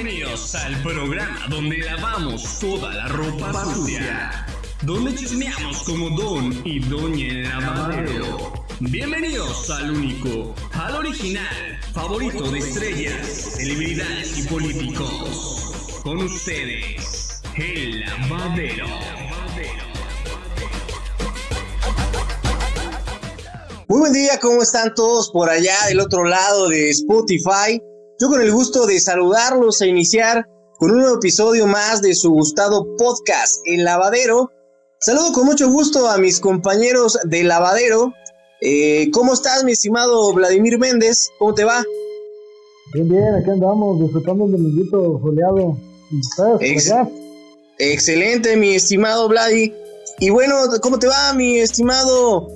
Bienvenidos al programa donde lavamos toda la ropa sucia. Donde chismeamos como Don y Doña Lavadero. Bienvenidos al único, al original, favorito de estrellas, celebridades y políticos. Con ustedes, el Lavadero. Muy buen día, ¿cómo están todos por allá del otro lado de Spotify? Yo con el gusto de saludarlos e iniciar con un nuevo episodio más de su gustado podcast, El Lavadero. Saludo con mucho gusto a mis compañeros de Lavadero. Eh, ¿Cómo estás, mi estimado Vladimir Méndez? ¿Cómo te va? Bien, bien, aquí andamos disfrutando el dominguito soleado. Ex excelente, mi estimado Vladi. Y bueno, ¿cómo te va, mi estimado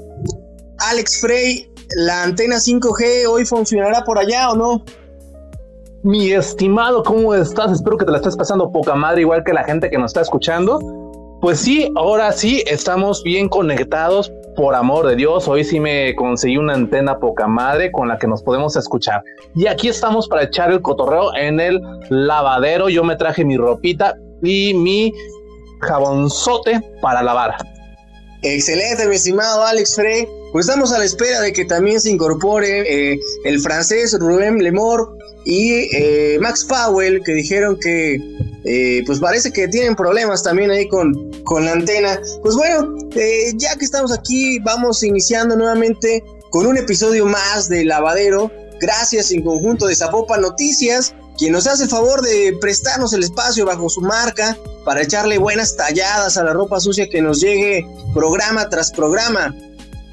Alex Frey, ¿la antena 5G hoy funcionará por allá o no? Mi estimado, ¿cómo estás? Espero que te la estés pasando poca madre, igual que la gente que nos está escuchando. Pues sí, ahora sí, estamos bien conectados, por amor de Dios. Hoy sí me conseguí una antena poca madre con la que nos podemos escuchar. Y aquí estamos para echar el cotorreo en el lavadero. Yo me traje mi ropita y mi jabonzote para lavar. Excelente, mi estimado Alex Frey. Pues estamos a la espera de que también se incorpore eh, el francés Rubén Lemor y eh, Max Powell, que dijeron que eh, pues parece que tienen problemas también ahí con, con la antena. Pues bueno, ya que estamos aquí, vamos iniciando nuevamente con un episodio más de Lavadero. Gracias en conjunto de Zapopa Noticias, quien nos hace el favor de prestarnos el espacio bajo su marca para echarle buenas talladas a la ropa sucia que nos llegue programa tras programa.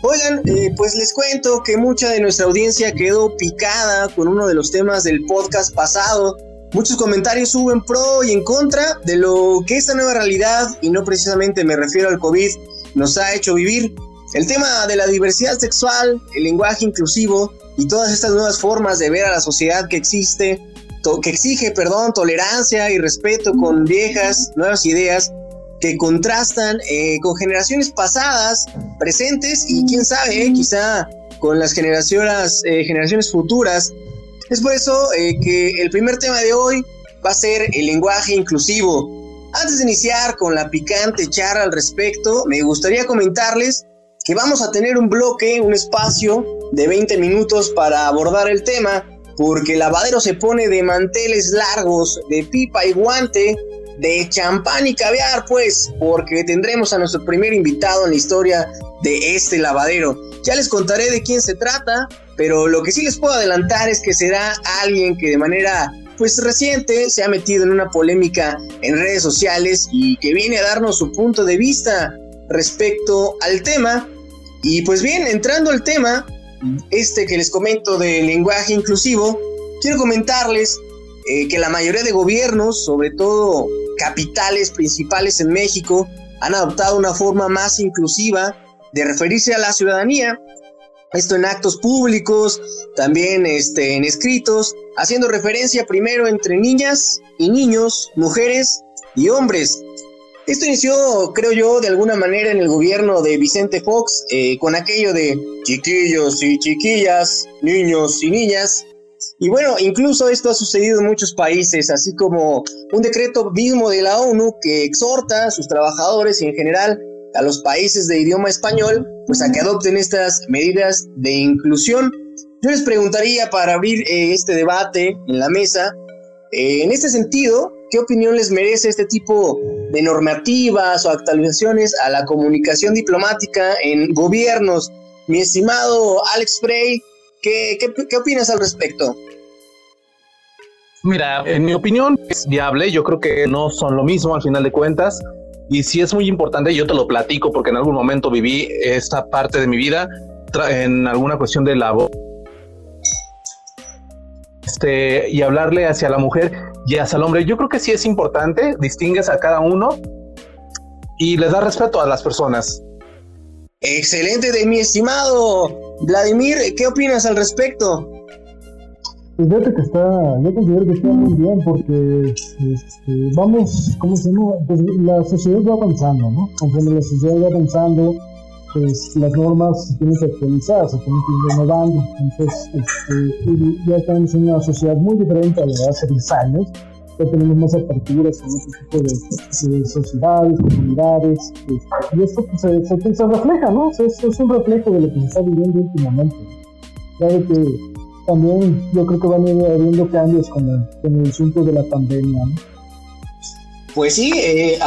Oigan, eh, pues les cuento que mucha de nuestra audiencia quedó picada con uno de los temas del podcast pasado. Muchos comentarios suben pro y en contra de lo que esta nueva realidad, y no precisamente me refiero al COVID, nos ha hecho vivir. El tema de la diversidad sexual, el lenguaje inclusivo y todas estas nuevas formas de ver a la sociedad que existe, que exige, perdón, tolerancia y respeto con viejas, nuevas ideas, que contrastan eh, con generaciones pasadas, presentes y quién sabe, eh, quizá con las generaciones, eh, generaciones futuras. Es por eso que el primer tema de hoy va a ser el lenguaje inclusivo. Antes de iniciar con la picante charla al respecto, me gustaría comentarles que vamos a tener un bloque, un espacio de 20 minutos para abordar el tema, porque el lavadero se pone de manteles largos, de pipa y guante, de champán y caviar, pues, porque tendremos a nuestro primer invitado en la historia de este lavadero. Ya les contaré de quién se trata, pero lo que sí les puedo adelantar es que será alguien que de manera pues reciente se ha metido en una polémica en redes sociales y que viene a darnos su punto de vista respecto al tema. Y pues bien, entrando al tema, este que les comento del lenguaje inclusivo, quiero comentarles eh, que la mayoría de gobiernos, sobre todo capitales principales en México, han adoptado una forma más inclusiva de referirse a la ciudadanía. Esto en actos públicos, también este, en escritos, haciendo referencia primero entre niñas y niños, mujeres y hombres. Esto inició, creo yo, de alguna manera en el gobierno de Vicente Fox, eh, con aquello de chiquillos y chiquillas, niños y niñas, y bueno, incluso esto ha sucedido en muchos países, así como un decreto mismo de la ONU que exhorta a sus trabajadores y en general a los países de idioma español, pues a que adopten estas medidas de inclusión. Yo les preguntaría para abrir eh, este debate en la mesa, eh, en este sentido, ¿qué opinión les merece este tipo de normativas o actualizaciones a la comunicación diplomática en gobiernos? Mi estimado Alex Frey, ¿qué, qué, qué opinas al respecto? Mira, en mi opinión es viable. Yo creo que no son lo mismo al final de cuentas. Y si es muy importante, yo te lo platico porque en algún momento viví esta parte de mi vida en alguna cuestión de labor. Este, y hablarle hacia la mujer y hacia el hombre. Yo creo que sí es importante, distingues a cada uno y les da respeto a las personas. Excelente de mi estimado Vladimir, ¿qué opinas al respecto? Pues fíjate que está, yo considero que está muy bien porque este, vamos, ¿cómo se llama? Pues la sociedad va avanzando, ¿no? Conforme la sociedad va avanzando, pues las normas se tienen que actualizar, se tienen que ir renovando. Entonces, este, ya estamos en una sociedad muy diferente a la de hace 10 años. Ya tenemos más aperturas con este tipo de, sociedades, comunidades, este, y esto pues, se, se, refleja, ¿no? Es, es, un reflejo de lo que se está viviendo últimamente. Claro que también yo creo que van a ir habiendo cambios con el, con el asunto de la pandemia, ¿no? Pues sí, eh,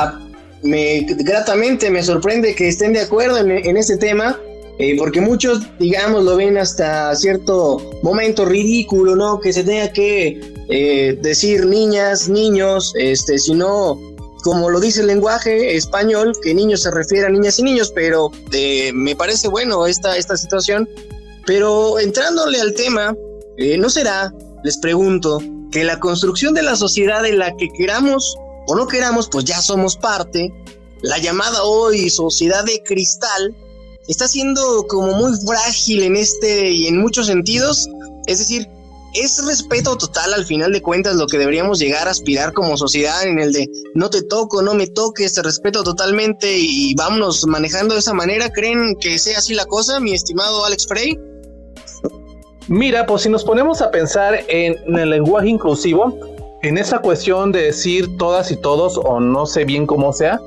me, gratamente me sorprende que estén de acuerdo en, en este tema eh, porque muchos, digamos, lo ven hasta cierto momento ridículo, ¿no? Que se tenga que eh, decir niñas, niños, este, sino como lo dice el lenguaje español, que niños se refiere a niñas y niños, pero eh, me parece bueno esta, esta situación. Pero entrándole al tema, ¿no será, les pregunto, que la construcción de la sociedad en la que queramos o no queramos, pues ya somos parte, la llamada hoy sociedad de cristal, está siendo como muy frágil en este y en muchos sentidos. Es decir, es respeto total al final de cuentas lo que deberíamos llegar a aspirar como sociedad en el de no te toco, no me toques, te respeto totalmente y vámonos manejando de esa manera. ¿Creen que sea así la cosa, mi estimado Alex Frey? Mira, pues si nos ponemos a pensar en, el lenguaje inclusivo, en esa cuestión de decir todas y todos o no sé bien cómo sea,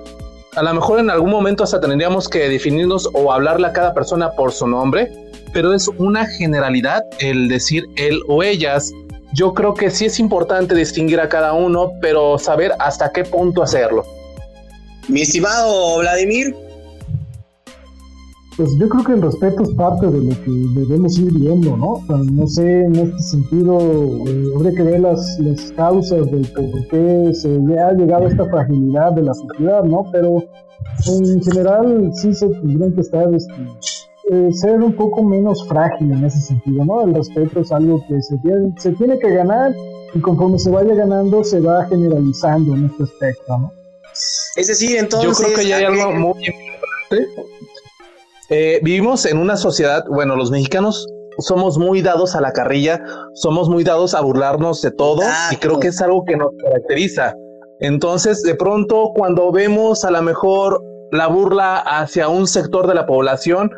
a lo mejor en algún momento hasta tendríamos que definirnos o hablarle a cada persona por su nombre, pero es una generalidad el decir él o ellas. Yo creo que sí es importante distinguir a cada uno, pero saber hasta qué punto hacerlo. Mi estimado Vladimir. Pues yo creo que el respeto es parte de lo que debemos ir viendo, ¿no? no sé, en este sentido, eh, habría que ver las, las causas de por qué se ha llegado a esta fragilidad de la sociedad, ¿no? Pero en general sí se tendrían que estar, este, eh, ser un poco menos frágil en ese sentido, ¿no? El respeto es algo que se tiene, se tiene que ganar y conforme se vaya ganando se va generalizando en este aspecto, ¿no? Es decir, entonces... Yo creo que ya hay algo muy importante eh, vivimos en una sociedad, bueno, los mexicanos somos muy dados a la carrilla, somos muy dados a burlarnos de todo y creo que es algo que nos caracteriza. Entonces, de pronto, cuando vemos a lo mejor la burla hacia un sector de la población,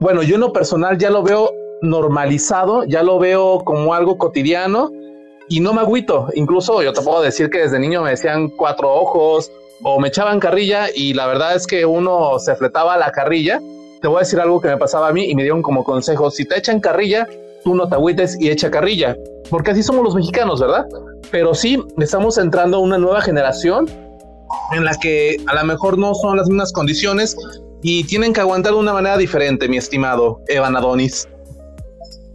bueno, yo en lo personal ya lo veo normalizado, ya lo veo como algo cotidiano y no me agüito. Incluso yo te puedo decir que desde niño me decían cuatro ojos o me echaban carrilla y la verdad es que uno se fletaba la carrilla te voy a decir algo que me pasaba a mí y me dieron como consejo, si te echan carrilla, tú no te agüites y echa carrilla, porque así somos los mexicanos, ¿verdad? Pero sí, estamos entrando a una nueva generación en la que a lo mejor no son las mismas condiciones y tienen que aguantar de una manera diferente, mi estimado Evan Adonis.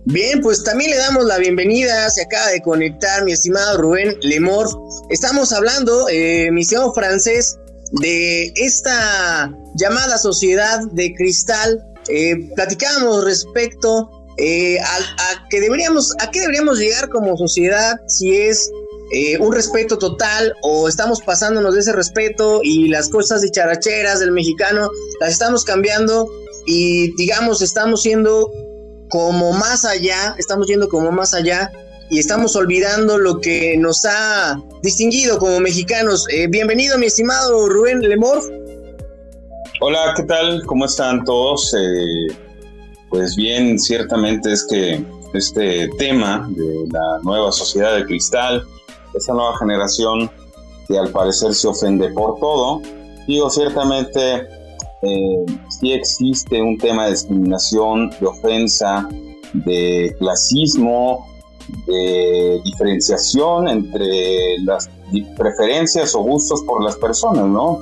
Bien, pues también le damos la bienvenida, se acaba de conectar mi estimado Rubén Lemor. Estamos hablando, eh, mi estimado francés, de esta llamada sociedad de cristal. Eh, platicábamos respecto eh, a, deberíamos, a qué deberíamos llegar como sociedad, si es eh, un respeto total o estamos pasándonos de ese respeto y las cosas dicharacheras del mexicano las estamos cambiando y digamos estamos siendo como más allá, estamos yendo como más allá y estamos olvidando lo que nos ha distinguido como mexicanos. Eh, bienvenido, mi estimado Rubén Lemor. Hola, ¿qué tal? ¿Cómo están todos? Eh, pues bien, ciertamente es que este tema de la nueva sociedad de cristal, esta nueva generación que al parecer se ofende por todo, digo, ciertamente eh, sí existe un tema de discriminación, de ofensa, de clasismo, de diferenciación entre las preferencias o gustos por las personas, ¿no?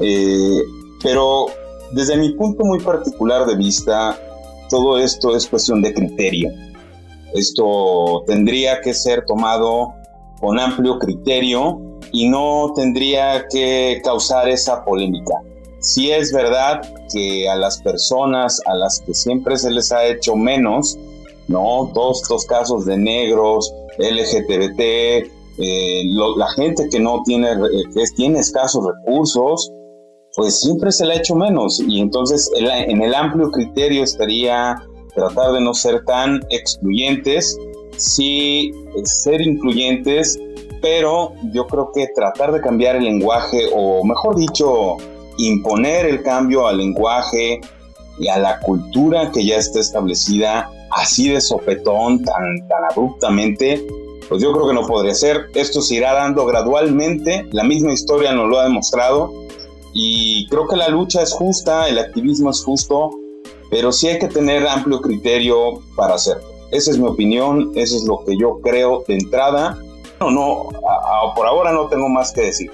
Eh, pero desde mi punto muy particular de vista, todo esto es cuestión de criterio. Esto tendría que ser tomado con amplio criterio y no tendría que causar esa polémica. Si es verdad que a las personas a las que siempre se les ha hecho menos, ¿no? Todos estos casos de negros, LGTBT, eh, la gente que no tiene, eh, que tiene escasos recursos, pues siempre se le ha hecho menos. Y entonces en el amplio criterio estaría tratar de no ser tan excluyentes, sí ser incluyentes, pero yo creo que tratar de cambiar el lenguaje, o mejor dicho, imponer el cambio al lenguaje y a la cultura que ya está establecida así de sopetón, tan, tan abruptamente, pues yo creo que no podría ser. Esto se irá dando gradualmente, la misma historia nos lo ha demostrado y creo que la lucha es justa, el activismo es justo, pero sí hay que tener amplio criterio para hacerlo. Esa es mi opinión, eso es lo que yo creo de entrada. No, no, por ahora no tengo más que decir.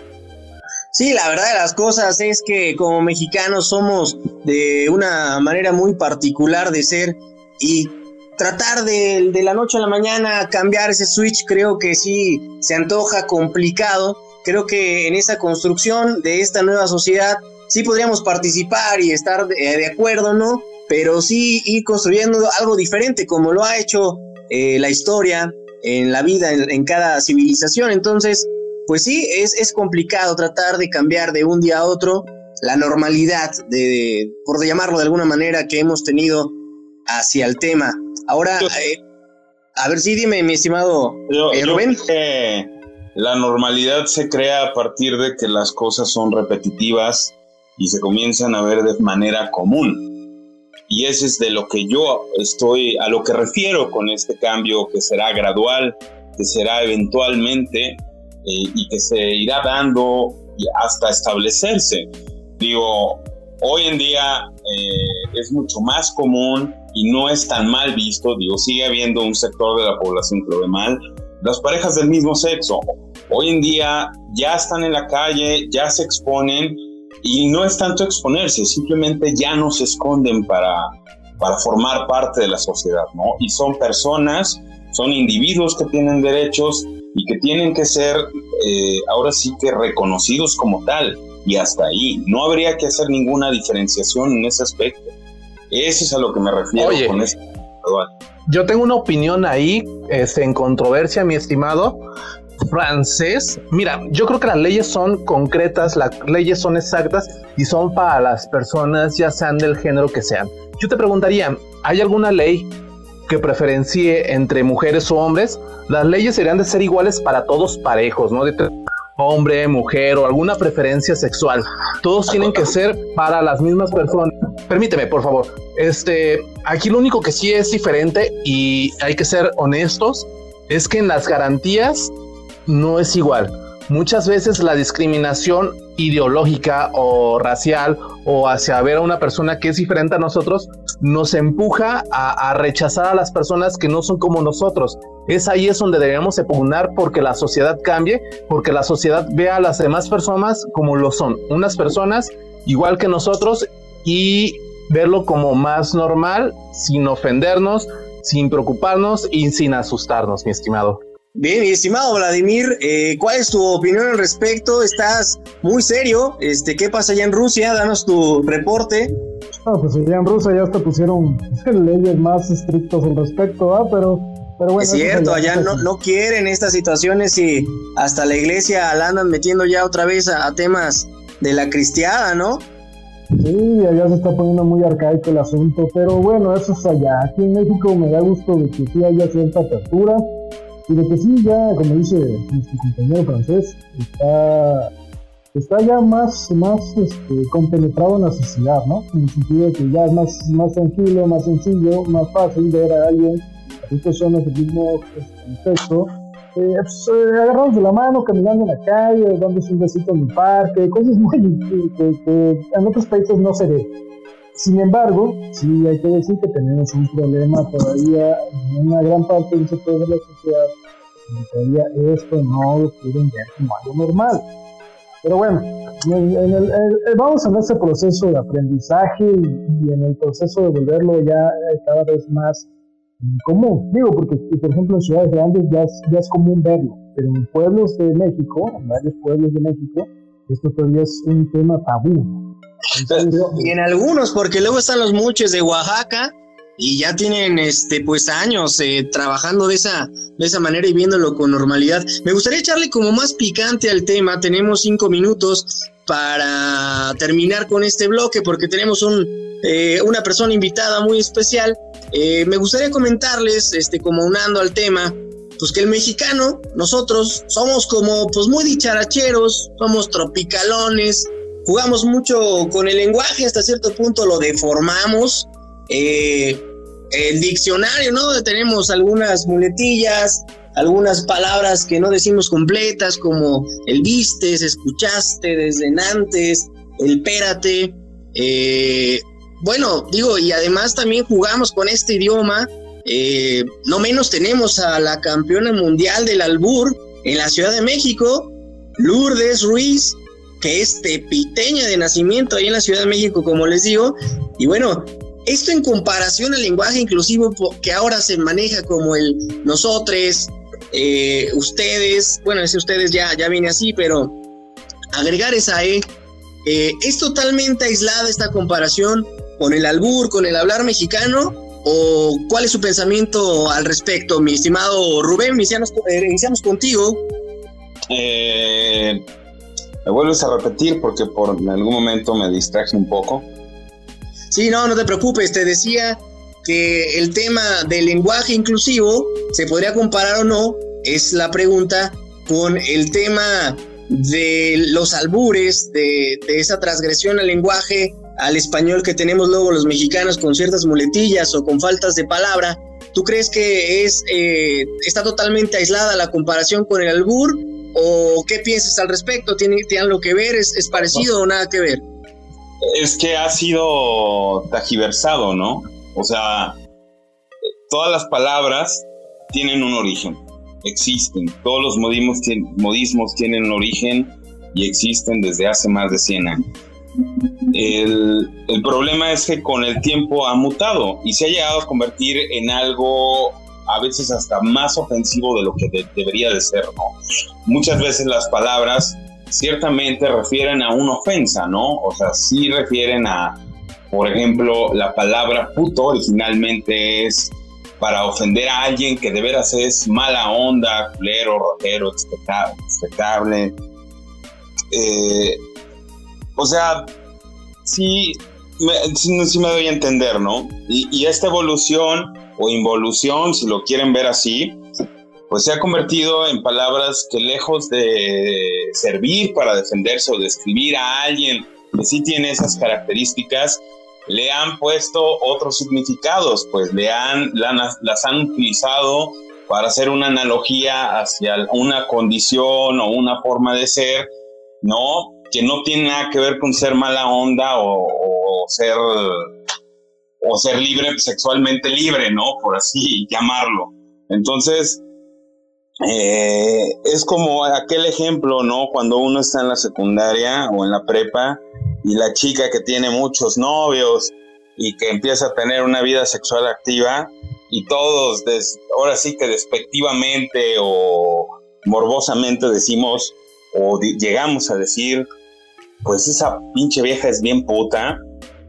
Sí, la verdad de las cosas es que como mexicanos somos de una manera muy particular de ser y tratar de, de, la noche a la mañana cambiar ese switch creo que sí se antoja complicado. Creo que en esa construcción de esta nueva sociedad sí podríamos participar y estar de, acuerdo, ¿no? Pero sí ir construyendo algo diferente como lo ha hecho eh, la historia en la vida, en, cada civilización. Entonces, pues sí, es, es complicado tratar de cambiar de un día a otro la normalidad, de, por llamarlo de alguna manera, que hemos tenido hacia el tema. Ahora, eh, a ver, sí, dime, mi estimado eh, Rubén. la normalidad se crea a partir de que las cosas son repetitivas y se comienzan a ver de manera común. Y ese es de lo que yo estoy, a lo que refiero con este cambio que será gradual, que será eventualmente eh, y que se irá dando hasta establecerse. Digo, hoy en día es mucho más común y no es tan mal visto, digo, sigue habiendo un sector de la población que lo ve mal, las parejas del mismo sexo. Hoy en día ya están en la calle, ya se exponen y no es tanto exponerse, simplemente ya no se esconden para, para formar parte de la sociedad, ¿no? Y son personas, son individuos que tienen derechos y que tienen que ser eh, ahora sí que reconocidos como tal y hasta ahí. No habría que hacer ninguna diferenciación en ese aspecto. Eso es a lo que me refiero con esto. Yo tengo una opinión ahí, este, en controversia, mi estimado francés. Mira, yo creo que las leyes son concretas, las leyes son exactas y son para las personas, ya sean del género que sean. Yo te preguntaría, ¿hay alguna ley que preferencie entre mujeres o hombres? Las leyes deberían de ser iguales para todos parejos, ¿no? De hombre, mujer o alguna preferencia sexual. Todos tienen que ser para las mismas personas. Permíteme, por favor. Este, aquí lo único que sí es diferente y hay que ser honestos es que en las garantías no es igual. Muchas veces la discriminación ideológica o racial o hacia ver a una persona que es diferente a nosotros nos empuja a, rechazar a las personas que no son como nosotros. Es ahí es donde debemos pugnar porque la sociedad cambie, porque la sociedad vea a las demás personas como lo son, unas personas igual que nosotros y verlo como más normal, sin ofendernos, sin preocuparnos y sin asustarnos, mi estimado. Bien, mi estimado Vladimir, eh, ¿cuál es tu opinión al respecto? Estás muy serio. Este, ¿Qué pasa allá en Rusia? Danos tu reporte. Ah, pues allá en Rusia ya hasta pusieron leyes más estrictas al respecto, ¿ah? Pero, pero bueno. Es cierto, allá no, no, quieren estas situaciones y hasta la iglesia la andan metiendo ya otra vez a, temas de la cristiada, ¿no? Sí, allá se está poniendo muy arcaico el asunto, pero bueno, eso es allá. Aquí en México me da gusto de que sí haya cierta apertura y de que sí, ya, como dice nuestro compañero francés, está, está ya más, más este, compenetrado en la sociedad, ¿no? En el sentido de que ya es más, más tranquilo, más sencillo, más fácil ver a alguien, a dos personas del mismo contexto, eh, pues, eh, de la mano, caminando en la calle, dándose un besito en el parque, cosas muy que, que en otros países no se ve. Sin embargo, sí hay que decir que tenemos un problema todavía en una gran parte del sector de la sociedad, todavía esto no lo quieren ver como algo normal. Pero bueno, vamos en ese proceso de aprendizaje y, en el proceso de volverlo ya cada vez más común. Digo, porque por ejemplo en ciudades grandes ya es, ya es común verlo, pero en pueblos de México, en varios pueblos de México, esto todavía es un tema tabú. Y en algunos, porque luego están los muches de Oaxaca y ya tienen este pues años eh, trabajando de esa de esa manera y viéndolo con normalidad. Me gustaría echarle como más picante al tema. Tenemos cinco minutos para terminar con este bloque porque tenemos un eh, una persona invitada muy especial. Eh, me gustaría comentarles, este, como unando al tema, pues que el mexicano, nosotros somos como pues muy dicharacheros, somos tropicalones, jugamos mucho con el lenguaje, hasta cierto punto lo deformamos. Eh, el diccionario, ¿no? Tenemos algunas muletillas, algunas palabras que no decimos completas, como el vistes, escuchaste, desde antes, el pérate. Eh, bueno, digo, y además también jugamos con este idioma. Eh, no menos tenemos a la campeona mundial del albur en la Ciudad de México, Lourdes Ruiz, que es tepiteña de nacimiento ahí en la Ciudad de México, como les digo. Y bueno, esto en comparación al lenguaje inclusivo que ahora se maneja como el nosotros, eh, ustedes, bueno, ese ustedes ya, ya viene así, pero agregar esa E, eh, ¿es totalmente aislada esta comparación con el albur, con el hablar mexicano? ¿O cuál es su pensamiento al respecto, mi estimado Rubén? Iniciamos, eh, iniciamos contigo. Eh, me vuelves a repetir porque por en algún momento me distraje un poco. Sí, no, no te preocupes, te decía que el tema del lenguaje inclusivo se podría comparar o no, es la pregunta, con el tema de los albures, de, esa transgresión al lenguaje, al español que tenemos luego los mexicanos con ciertas muletillas o con faltas de palabra. ¿Tú crees que es, eh, está totalmente aislada la comparación con el albur ¿O qué piensas al respecto? ¿Tiene, algo que ver? ¿Es, parecido o nada que ver? Es que ha sido tajiversado, ¿no? O sea, todas las palabras tienen un origen, existen. Todos los modismos, modismos tienen un origen y existen desde hace más de 100 años. El, el, problema es que con el tiempo ha mutado y se ha llegado a convertir en algo a veces hasta más ofensivo de lo que debería de ser, ¿no? Muchas veces las palabras ciertamente refieren a una ofensa, ¿no? O sea, sí refieren a, por ejemplo, la palabra puto originalmente es para ofender a alguien que de veras es mala onda, culero, rotero, respetable. Eh, o sea, sí me, sí, me doy a entender, ¿no? Y, esta evolución o involución, si lo quieren ver así, pues se ha convertido en palabras que lejos de servir para defenderse o describir a alguien que sí tiene esas características, le han puesto otros significados, pues le han, las han utilizado para hacer una analogía hacia una condición o una forma de ser, ¿no? Que no tiene nada que ver con ser mala onda o, ser o ser libre, sexualmente libre, ¿no? Por así llamarlo. Entonces, eh, es como aquel ejemplo, ¿no? Cuando uno está en la secundaria o en la prepa y la chica que tiene muchos novios y que empieza a tener una vida sexual activa y todos, ahora sí que despectivamente o morbosamente decimos o llegamos a decir, pues esa pinche vieja es bien puta,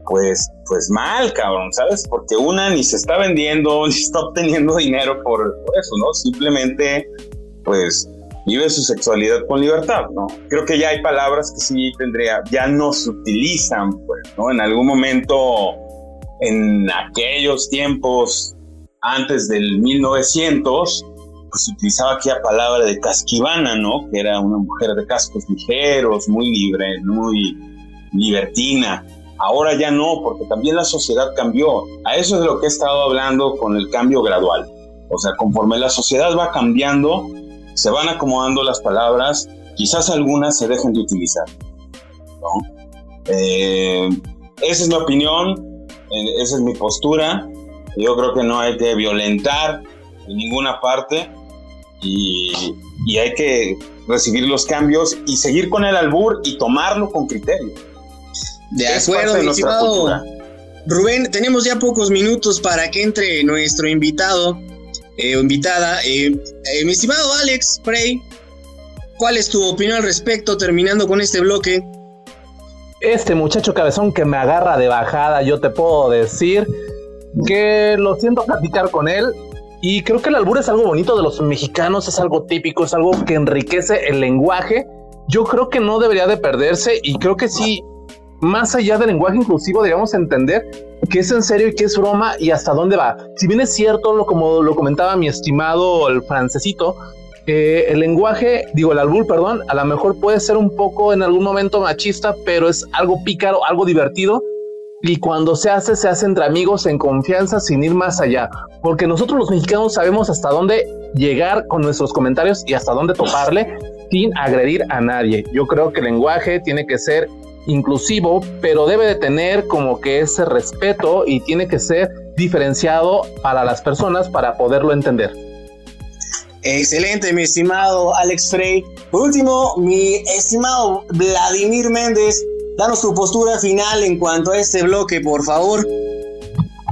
pues, pues mal, cabrón, ¿sabes? Porque una ni se está vendiendo, ni está obteniendo dinero por, eso, ¿no? Simplemente, pues, vive su sexualidad con libertad, ¿no? Creo que ya hay palabras que sí tendría, ya no se utilizan, pues, ¿no? En algún momento, en aquellos tiempos antes del 1900, pues se utilizaba aquella palabra de casquivana, ¿no? Que era una mujer de cascos ligeros, muy libre, muy libertina. Ahora ya no, porque también la sociedad cambió. A eso es lo que he estado hablando con el cambio gradual. O sea, conforme la sociedad va cambiando, se van acomodando las palabras, quizás algunas se dejen de utilizar. Eh, esa es mi opinión, eh, esa es mi postura. Yo creo que no hay que violentar en ninguna parte y hay que recibir los cambios y seguir con el albur y tomarlo con criterio. De acuerdo, mi estimado Rubén, tenemos ya pocos minutos para que entre nuestro invitado eh, o invitada. Eh, eh, mi estimado Alex Frey, ¿cuál es tu opinión al respecto terminando con este bloque? Este muchacho cabezón que me agarra de bajada, yo te puedo decir que lo siento platicar con él. Y creo que el albur es algo bonito de los mexicanos, es algo típico, es algo que enriquece el lenguaje. Yo creo que no debería de perderse y creo que sí más allá del lenguaje inclusivo, debemos entender qué es en serio y qué es broma y hasta dónde va. Si bien es cierto, lo, como lo comentaba mi estimado el francesito, el lenguaje, digo el albur, perdón, a lo mejor puede ser un poco en algún momento machista, pero es algo pícaro, algo divertido. y cuando se hace, se hace entre amigos en confianza sin ir más allá, porque nosotros los mexicanos sabemos hasta dónde llegar con nuestros comentarios y hasta dónde toparle sin agredir a nadie. Yo creo que el lenguaje tiene que ser inclusivo, pero debe de tener como que ese respeto y tiene que ser diferenciado para las personas para poderlo entender. Excelente, mi estimado Alex Frey. Por último, mi estimado Vladimir Méndez, danos tu postura final en cuanto a este bloque, por favor.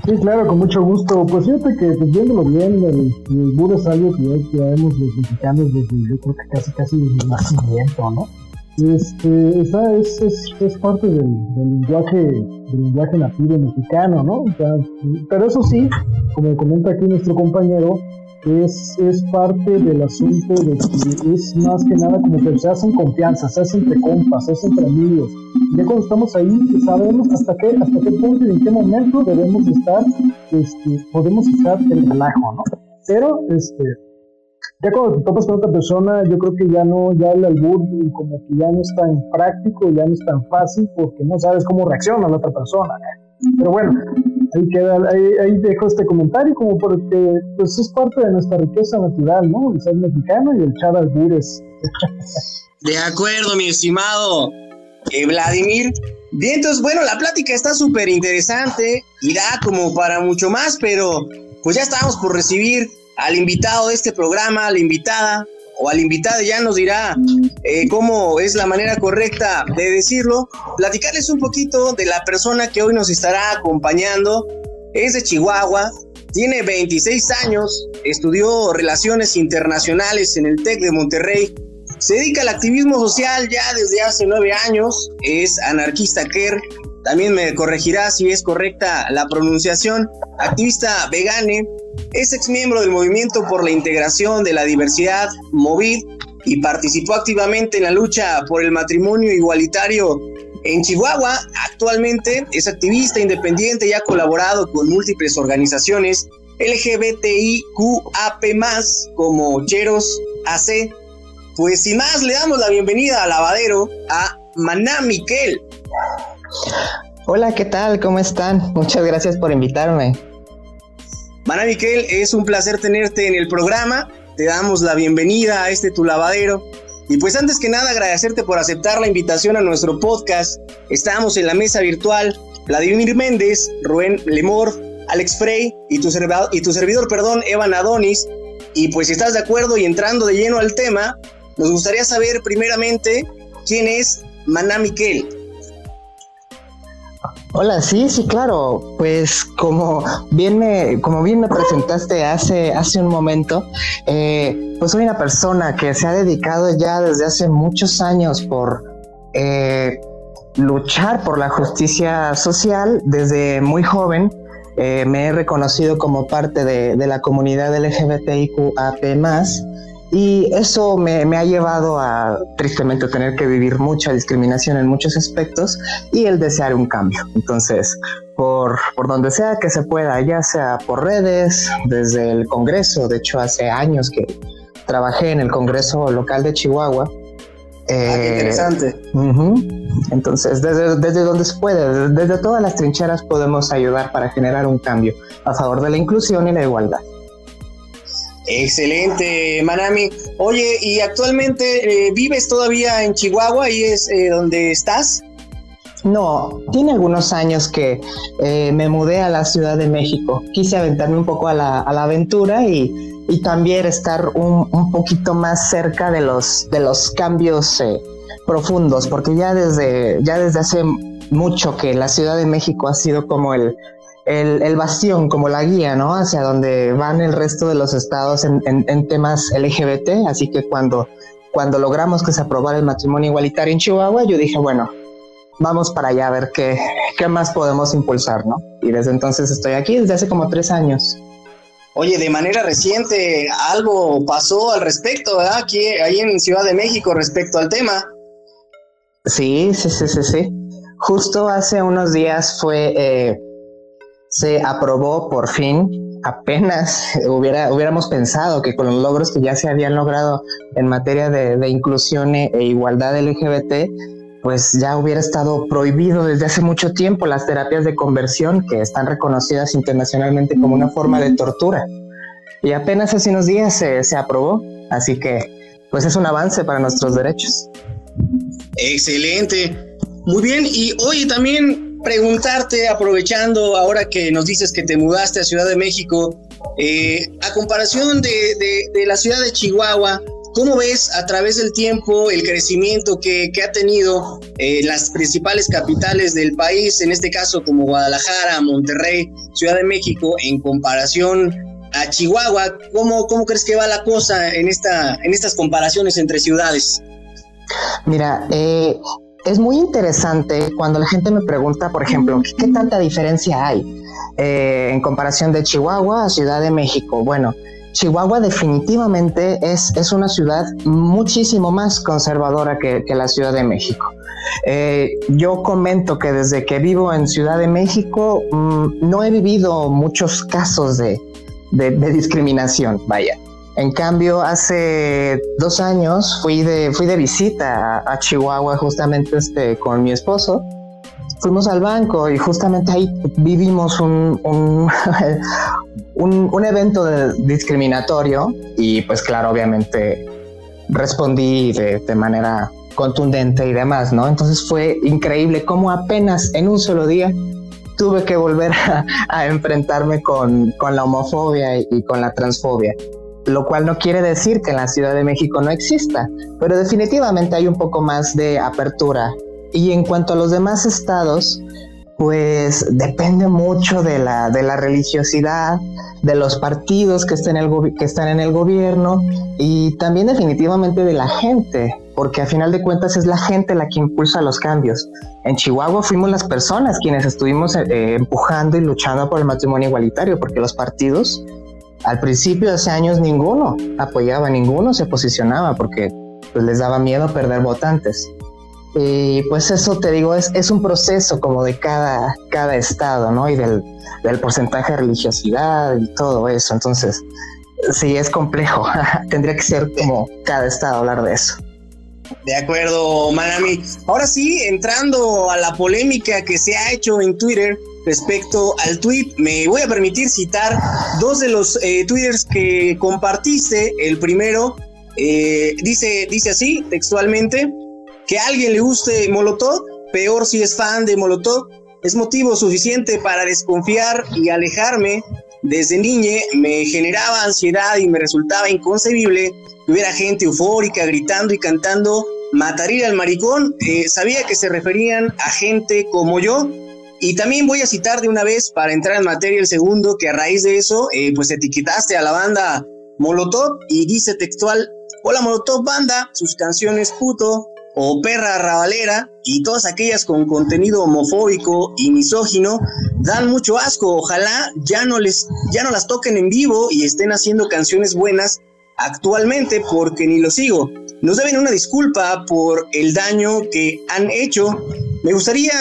Sí, claro, con mucho gusto. Pues fíjate que pues, viéndolo bien, el, el es algo que ya traemos los mexicanos desde yo creo que casi casi desde el nacimiento, ¿no? Este, esa es, es, parte del, lenguaje, del lenguaje nativo mexicano, ¿no? pero eso sí, como comenta aquí nuestro compañero, es, es parte del asunto de que es más que nada como que se hacen confianza, se hace entre compas, se hace entre amigos. Ya cuando estamos ahí, sabemos hasta qué, hasta qué punto y en qué momento debemos estar, este, podemos estar el relajo, ¿no? Pero, este, ya cuando te topas con otra persona, yo creo que ya no, ya el albur como que ya no es tan práctico, ya no es tan fácil porque no sabes cómo reacciona la otra persona. Pero bueno, ahí queda, ahí, dejo este comentario como porque pues es parte de nuestra riqueza natural, ¿no? El ser mexicano y el echar albures. De acuerdo, mi estimado eh, Vladimir. Bien, entonces, bueno, la plática está súper interesante y da como para mucho más, pero pues ya estamos por recibir al invitado de este programa, a la invitada o al invitado ya nos dirá eh, cómo es la manera correcta de decirlo, platicarles un poquito de la persona que hoy nos estará acompañando. Es de Chihuahua, tiene 26 años, estudió relaciones internacionales en el TEC de Monterrey, se dedica al activismo social ya desde hace nueve años, es anarquista queer, también me corregirá si es correcta la pronunciación, activista vegane, es ex miembro del Movimiento por la Integración de la Diversidad, MOVID, y participó activamente en la lucha por el matrimonio igualitario en Chihuahua. Actualmente es activista independiente y ha colaborado con múltiples organizaciones LGBTIQAP+, como Cheros AC. Pues sin más, le damos la bienvenida al lavadero a Maná Miquel. Hola, ¿qué tal? ¿Cómo están? Muchas gracias por invitarme. Mana Miquel, es un placer tenerte en el programa. Te damos la bienvenida a este tu lavadero. Y pues antes que nada agradecerte por aceptar la invitación a nuestro podcast. Estamos en la mesa virtual Vladimir Méndez, Rubén Lemor, Alex Frey y tu, y tu servidor, perdón, Evan Adonis. Y pues si estás de acuerdo y entrando de lleno al tema, nos gustaría saber primeramente quién es Maná Miquel. Hola, sí, sí, claro. Pues como bien me, como bien me presentaste hace, hace un momento, eh, pues soy una persona que se ha dedicado ya desde hace muchos años por eh, luchar por la justicia social desde muy joven. Eh, me he reconocido como parte de, de la comunidad LGBTIQAP+, y eso me, ha llevado a tristemente tener que vivir mucha discriminación en muchos aspectos y el desear un cambio. Entonces, por, por donde sea que se pueda, ya sea por redes, desde el Congreso, de hecho hace años que trabajé en el Congreso local de Chihuahua. Ah, eh, interesante. Entonces, desde, desde donde se puede, desde todas las trincheras podemos ayudar para generar un cambio a favor de la inclusión y la igualdad. Excelente, Manami. Oye, ¿y actualmente eh, vives todavía en Chihuahua y es eh, donde estás? No, tiene algunos años que eh, me mudé a la Ciudad de México. Quise aventarme un poco a la, aventura y, también estar un, un, poquito más cerca de los, de los cambios profundos, porque ya desde, ya desde hace mucho que la Ciudad de México ha sido como el, el, el, bastión, como la guía, ¿no? Hacia donde van el resto de los estados en, temas LGBT. Así que cuando, cuando logramos que se aprobara el matrimonio igualitario en Chihuahua, yo dije, bueno, vamos para allá a ver qué, qué más podemos impulsar, ¿no? Y desde entonces estoy aquí, desde hace como tres años. Oye, de manera reciente algo pasó al respecto, ¿verdad? Aquí, ahí en Ciudad de México respecto al tema. Sí, sí, sí, sí, sí. Justo hace unos días fue eh, se aprobó por fin. Apenas hubiera, hubiéramos pensado que con los logros que ya se habían logrado en materia de, inclusión e, e, igualdad LGBT, pues ya hubiera estado prohibido desde hace mucho tiempo las terapias de conversión que están reconocidas internacionalmente como una forma de tortura. Y apenas hace unos días se, se aprobó, así que pues es un avance para nuestros derechos. Excelente. Muy bien, y hoy también preguntarte, aprovechando ahora que nos dices que te mudaste a Ciudad de México, eh, a comparación de, de, la ciudad de Chihuahua, ¿cómo ves a través del tiempo el crecimiento que, que ha tenido eh, las principales capitales del país, en este caso como Guadalajara, Monterrey, Ciudad de México, en comparación a Chihuahua? ¿Cómo, cómo crees que va la cosa en, esta, en estas comparaciones entre ciudades? Mira, eh, es muy interesante cuando la gente me pregunta, por ejemplo, ¿qué, tanta diferencia hay eh, en comparación de Chihuahua a Ciudad de México? Bueno, Chihuahua definitivamente es, es una ciudad muchísimo más conservadora que, la Ciudad de México. Eh, yo comento que desde que vivo en Ciudad de México mm, no he vivido muchos casos de, de discriminación, vaya. En cambio, hace dos años fui de, fui de visita a, Chihuahua justamente este, con mi esposo. Fuimos al banco y justamente ahí vivimos un, un, un, evento discriminatorio y pues claro, obviamente respondí de, de manera contundente y demás, ¿no? Entonces fue increíble cómo apenas en un solo día tuve que volver a, enfrentarme con, con, la homofobia y, con la transfobia lo cual no quiere decir que en la Ciudad de México no exista, pero definitivamente hay un poco más de apertura. Y en cuanto a los demás estados, pues depende mucho de la, de la religiosidad, de los partidos que están, en el gobierno y también definitivamente de la gente, porque a final de cuentas es la gente la que impulsa los cambios. En Chihuahua fuimos las personas quienes estuvimos eh, empujando y luchando por el matrimonio igualitario, porque los partidos al principio, hace años, ninguno apoyaba, ninguno se posicionaba porque pues, les daba miedo perder votantes. Y pues eso te digo, es, es un proceso como de cada, cada estado, ¿no? Y del, porcentaje de religiosidad y todo eso. Entonces, sí, es complejo. Tendría que ser como cada estado hablar de eso. De acuerdo, Manami. Ahora sí, entrando a la polémica que se ha hecho en Twitter respecto al tweet, me voy a permitir citar dos de los eh, twitters que compartiste. El primero eh, dice, dice así, textualmente, que a alguien le guste Molotov, peor si es fan de Molotov, es motivo suficiente para desconfiar y alejarme. Desde niñe me generaba ansiedad y me resultaba inconcebible que hubiera gente eufórica gritando y cantando mataría al maricón. Eh, sabía que se referían a gente como yo y también voy a citar de una vez para entrar en materia el segundo, que a raíz de eso, eh, pues etiquetaste a la banda Molotov y dice textual, hola Molotov banda, sus canciones puto o perra rabalera y todas aquellas con contenido homofóbico y misógino dan mucho asco. Ojalá ya no les ya no las toquen en vivo y estén haciendo canciones buenas actualmente porque ni lo sigo. Nos deben una disculpa por el daño que han hecho me gustaría,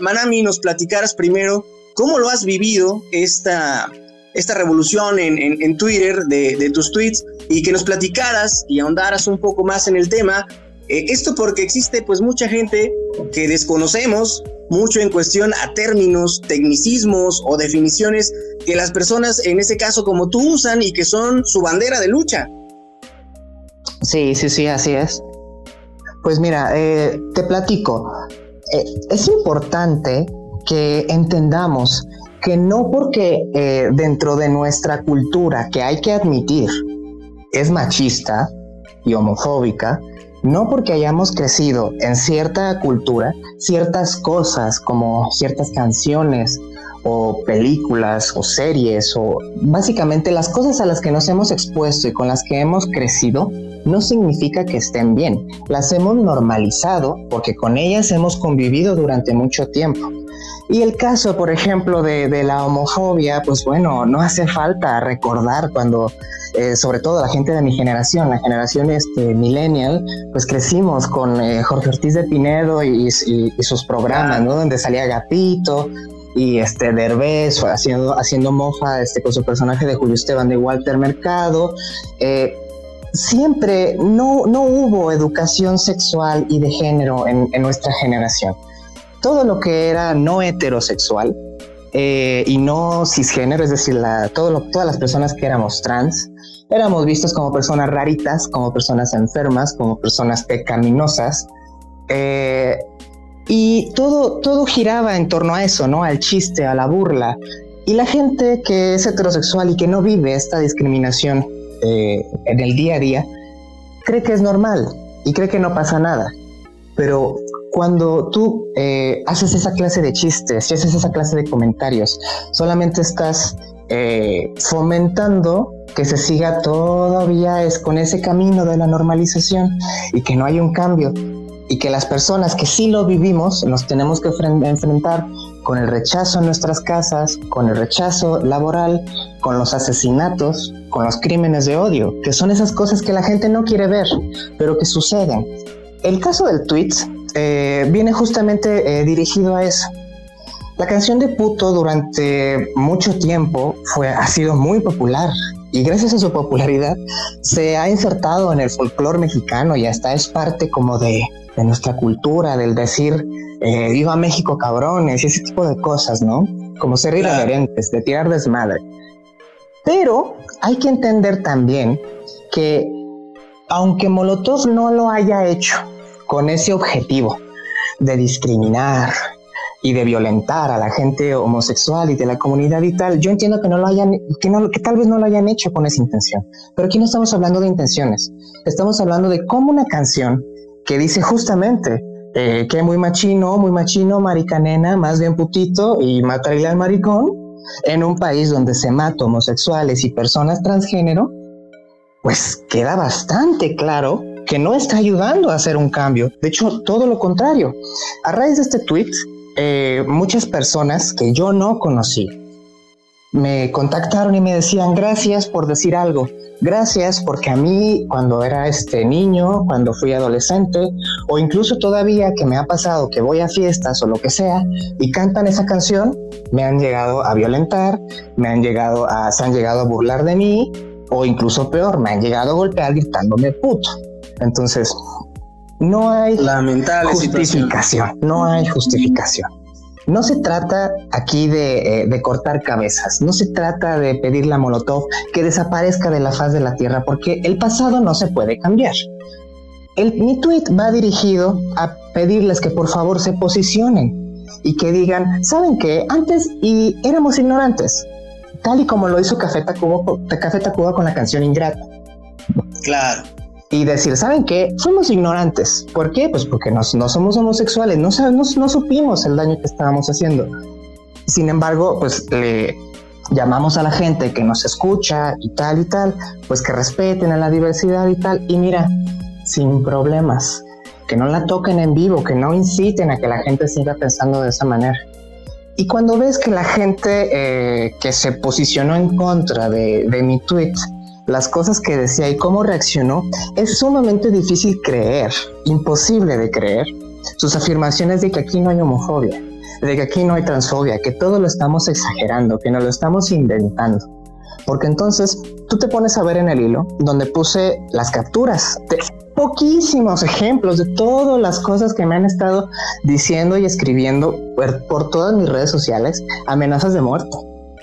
Manami, nos platicaras primero cómo lo has vivido esta, esta revolución en, Twitter de, tus tweets y que nos platicaras y ahondaras un poco más en el tema. Eh, esto porque existe pues mucha gente que desconocemos mucho en cuestión a términos, tecnicismos o definiciones que las personas en este caso como tú usan y que son su bandera de lucha. Sí, sí, sí, así es. Pues mira, eh, te platico. Eh, es importante que entendamos que no porque eh, dentro de nuestra cultura, que hay que admitir, es machista y homofóbica, no porque hayamos crecido en cierta cultura, ciertas cosas como ciertas canciones o películas o series o básicamente las cosas a las que nos hemos expuesto y con las que hemos crecido, no significa que estén bien. Las hemos normalizado porque con ellas hemos convivido durante mucho tiempo. Y el caso, por ejemplo, de, la homofobia, pues bueno, no hace falta recordar cuando, eh, sobre todo la gente de mi generación, la generación este, millennial, pues crecimos con eh, Jorge Ortiz de Pinedo y, sus programas, ¿no? Donde salía Gatito, y este Derbez haciendo, haciendo mofa este, con su personaje de Julio Esteban de Walter Mercado. Eh, siempre no, no hubo educación sexual y de género en, nuestra generación. Todo lo que era no heterosexual eh, y no cisgénero, es decir, todo todas las personas que éramos trans, éramos vistos como personas raritas, como personas enfermas, como personas pecaminosas. Eh, y todo, todo giraba en torno a eso, ¿no? Al chiste, a la burla. Y la gente que es heterosexual y que no vive esta discriminación eh, en el día a día, cree que es normal y cree que no pasa nada. Pero cuando tú eh, haces esa clase de chistes y haces esa clase de comentarios, solamente estás eh, fomentando que se siga todavía es con ese camino de la normalización y que no hay un cambio y que las personas que sí lo vivimos nos tenemos que enfrentar con el rechazo en nuestras casas, con el rechazo laboral, con los asesinatos, con los crímenes de odio, que son esas cosas que la gente no quiere ver, pero que suceden. El caso del tweet eh, viene justamente eh, dirigido a eso. La canción de Puto durante mucho tiempo fue, ha sido muy popular y gracias a su popularidad se ha insertado en el folclore mexicano y hasta es parte como de, de nuestra cultura, del decir eh, viva México cabrones y ese tipo de cosas, ¿no? Como ser irreverentes, de tirar desmadre. Pero hay que entender también que aunque Molotov no lo haya hecho con ese objetivo de discriminar y de violentar a la gente homosexual y de la comunidad y tal, yo entiendo que no lo hayan, que, no, que tal vez no lo hayan hecho con esa intención. Pero aquí no estamos hablando de intenciones, estamos hablando de cómo una canción que dice justamente eh, que muy machino, muy machino, maricanena, más bien putito y matarle al maricón, en un país donde se mata homosexuales y personas transgénero, pues queda bastante claro que no está ayudando a hacer un cambio. De hecho, todo lo contrario. A raíz de este tweet, eh, muchas personas que yo no conocí me contactaron y me decían gracias por decir algo. Gracias porque a mí cuando era este niño, cuando fui adolescente o incluso todavía que me ha pasado que voy a fiestas o lo que sea y cantan esa canción, me han llegado a violentar, me han llegado a se han llegado a burlar de mí o incluso peor, me han llegado a golpear gritándome puto. Entonces, no hay justificación, no hay justificación. No se trata aquí eh, de, cortar cabezas, no se trata de pedirle a Molotov que desaparezca de la faz de la Tierra, porque el pasado no se puede cambiar. El, mi tweet va dirigido a pedirles que por favor se posicionen y que digan, ¿saben qué? Antes y éramos ignorantes, tal y como lo hizo Café Tacuba, Café Tacuba con la canción Ingrata. Claro y decir, ¿saben qué? Fuimos ignorantes. ¿Por qué? Pues porque no, no somos homosexuales, no, no, supimos el daño que estábamos haciendo. Sin embargo, pues le llamamos a la gente que nos escucha y tal y tal, pues que respeten a la diversidad y tal. Y mira, sin problemas, que no la toquen en vivo, que no inciten a que la gente siga pensando de esa manera. Y cuando ves que la gente eh, que se posicionó en contra de, de mi tweet, las cosas que decía y cómo reaccionó, es sumamente difícil creer, imposible de creer, sus afirmaciones de que aquí no hay homofobia, de que aquí no hay transfobia, que todo lo estamos exagerando, que no lo estamos inventando. Porque entonces tú te pones a ver en el hilo donde puse las capturas de poquísimos ejemplos de todas las cosas que me han estado diciendo y escribiendo por, por todas mis redes sociales, amenazas de muerte.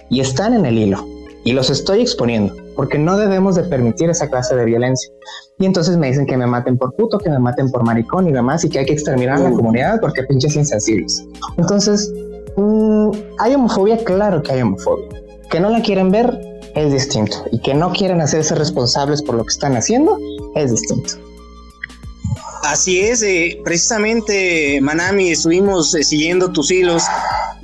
Y están en el hilo. Y los estoy exponiendo porque no debemos de permitir esa clase de violencia. Y entonces me dicen que me maten por puto, que me maten por maricón y demás, y que hay que exterminar a la mm. comunidad porque pinches insensibles. Entonces, mm, ¿hay homofobia? Claro que hay homofobia. Que no la quieren ver es distinto. Y que no quieren hacerse responsables por lo que están haciendo es distinto. Así es, eh, precisamente Manami, estuvimos eh, siguiendo tus hilos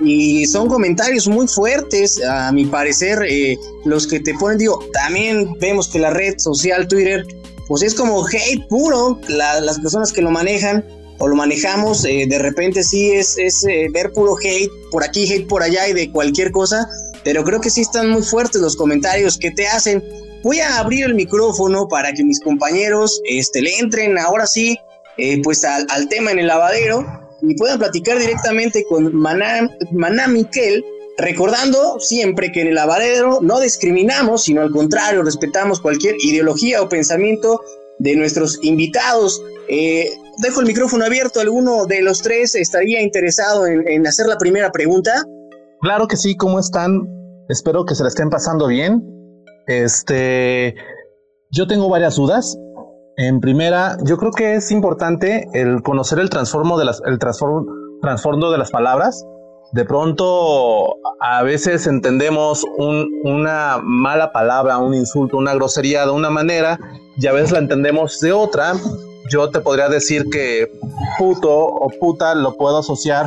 y son comentarios muy fuertes, a mi parecer, eh, los que te ponen, digo, también vemos que la red social Twitter, pues es como hate puro, las personas que lo manejan o lo manejamos, de repente sí es, es ver puro hate, por aquí, hate por allá y de cualquier cosa, pero creo que sí están muy fuertes los comentarios que te hacen voy a abrir el micrófono para que mis compañeros este, le entren ahora sí eh, pues al, tema en el lavadero y puedan platicar directamente con Maná, Maná Miquel, Recordando siempre que en el lavadero no discriminamos, sino al contrario, respetamos cualquier ideología o pensamiento de nuestros invitados. Eh, dejo el micrófono abierto. ¿Alguno de los tres estaría interesado en, hacer la primera pregunta? Claro que sí. ¿Cómo están? Espero que se la estén pasando bien. Este, yo tengo varias dudas. En primera, yo creo que es importante el conocer el transformo de las, el transformo de las palabras de pronto a veces entendemos una mala palabra, un insulto, una grosería de una manera y a veces la entendemos de otra. Yo te podría decir que puto o puta lo puedo asociar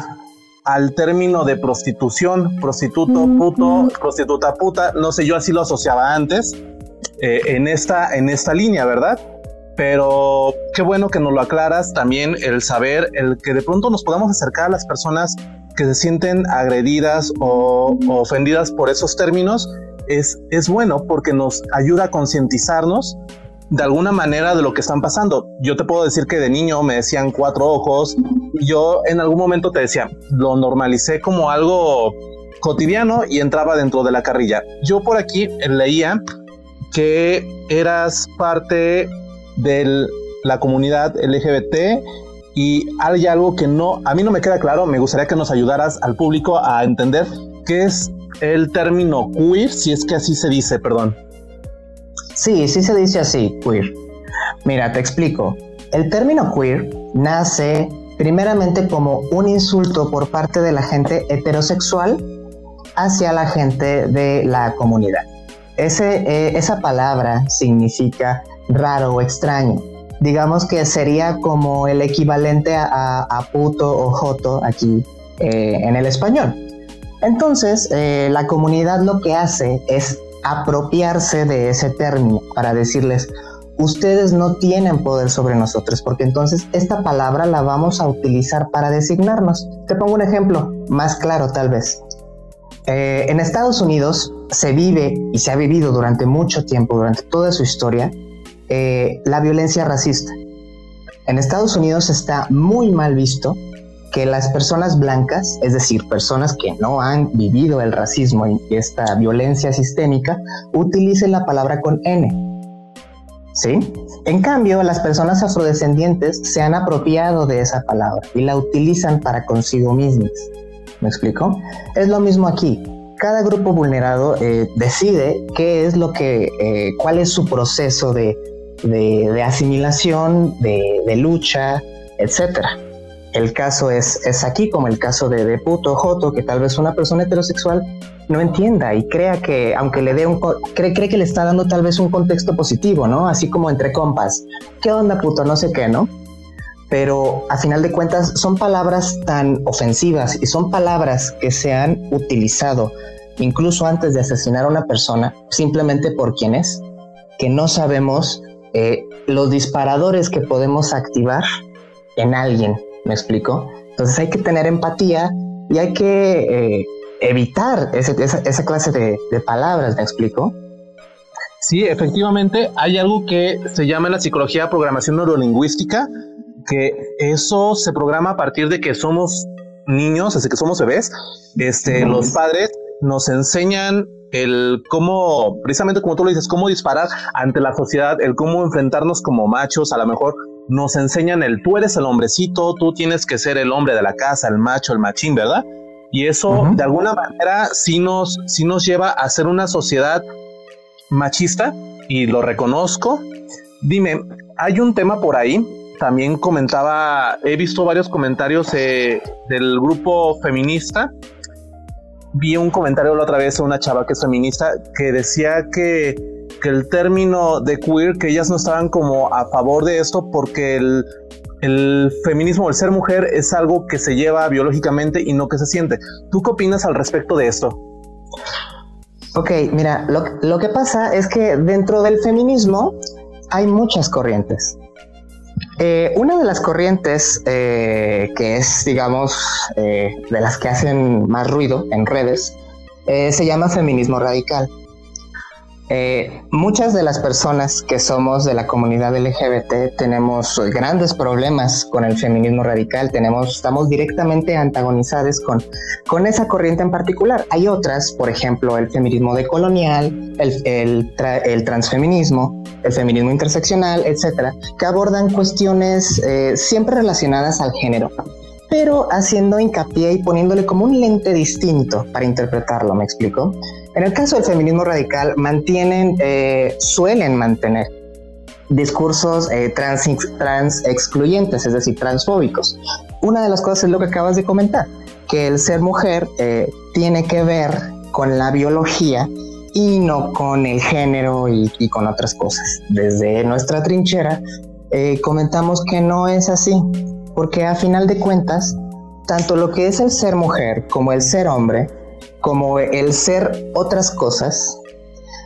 al término de prostitución, prostituto, puto, prostituta, puta. No sé, yo así lo asociaba antes eh, en, esta, en esta línea, ¿verdad? Pero qué bueno que nos lo aclaras también el saber, el que de pronto nos podamos acercar a las personas que se sienten agredidas o, ofendidas por esos términos es, es bueno porque nos ayuda a concientizarnos de alguna manera de lo que están pasando. Yo te puedo decir que de niño me decían cuatro ojos yo en algún momento te decía, lo normalicé como algo cotidiano y entraba dentro de la carrilla. Yo por aquí leía que eras parte de la comunidad LGBT y hay algo que no, a mí no me queda claro, me gustaría que nos ayudaras al público a entender qué es el término queer, si es que así se dice, perdón. Sí, sí se dice así, queer. Mira, te explico. El término queer nace primeramente como un insulto por parte de la gente heterosexual hacia la gente de la comunidad. Eh, esa palabra significa raro o extraño digamos que sería como el equivalente a, puto o joto aquí eh, en el español. Entonces, eh, la comunidad lo que hace es apropiarse de ese término para decirles, ustedes no tienen poder sobre nosotros, porque entonces esta palabra la vamos a utilizar para designarnos. Te pongo un ejemplo más claro tal vez. Eh, en Estados Unidos se vive y se ha vivido durante mucho tiempo, durante toda su historia, eh, la violencia racista. En Estados Unidos está muy mal visto que las personas blancas, es decir, personas que no han vivido el racismo y esta violencia sistémica, utilicen la palabra con N. ¿Sí? En cambio, las personas afrodescendientes se han apropiado de esa palabra y la utilizan para consigo mismas. ¿Me explico? Es lo mismo aquí. Cada grupo vulnerado eh, decide qué es lo que, eh, cuál es su proceso de de, asimilación, de, lucha, etcétera. El caso es, es aquí como el caso de, de puto joto, que tal vez una persona heterosexual no entienda y crea que, aunque le dé un, cree, cree que le está dando tal vez un contexto positivo, ¿no? Así como entre compas. ¿Qué onda, puto? No sé qué, ¿no? Pero a final de cuentas son palabras tan ofensivas y son palabras que se han utilizado incluso antes de asesinar a una persona simplemente por quién es, que no sabemos eh, los disparadores que podemos activar en alguien, ¿me explico? Entonces hay que tener empatía y hay que eh, evitar esa, clase de, palabras, ¿me explico? Sí, efectivamente, hay algo que se llama en la psicología programación neurolingüística, que eso se programa a partir de que somos niños, así que somos bebés, este, los padres nos enseñan el cómo, precisamente como tú lo dices, cómo disparar ante la sociedad, el cómo enfrentarnos como machos, a lo mejor nos enseñan el tú eres el hombrecito, tú tienes que ser el hombre de la casa, el macho, el machín, ¿verdad? Y eso de alguna manera sí nos, sí nos lleva a ser una sociedad machista y lo reconozco. Dime, hay un tema por ahí, también comentaba, he visto varios comentarios eh, del grupo feminista vi un comentario la otra vez a una chava que es feminista que decía que, el término de queer, que ellas no estaban como a favor de esto porque el, feminismo, el ser mujer es algo que se lleva biológicamente y no que se siente. ¿Tú qué opinas al respecto de esto? Ok, mira, lo, lo que pasa es que dentro del feminismo hay muchas corrientes. Eh, una de las corrientes eh, que es, digamos, eh, de las que hacen más ruido en redes, se llama feminismo radical. Eh, muchas de las personas que somos de la comunidad LGBT tenemos grandes problemas con el feminismo radical, tenemos, estamos directamente antagonizados con, con esa corriente en particular. Hay otras, por ejemplo, el feminismo decolonial, el, el, el transfeminismo, el feminismo interseccional, etcétera, que abordan cuestiones eh, siempre relacionadas al género pero haciendo hincapié y poniéndole como un lente distinto para interpretarlo, ¿me explico? En el caso del feminismo radical, mantienen, eh, suelen mantener discursos eh, trans, excluyentes, es decir, transfóbicos. Una de las cosas es lo que acabas de comentar, que el ser mujer eh, tiene que ver con la biología y no con el género y, y con otras cosas. Desde nuestra trinchera comentamos que no es así, porque a final de cuentas, tanto lo que es el ser mujer como el ser hombre como el ser otras cosas,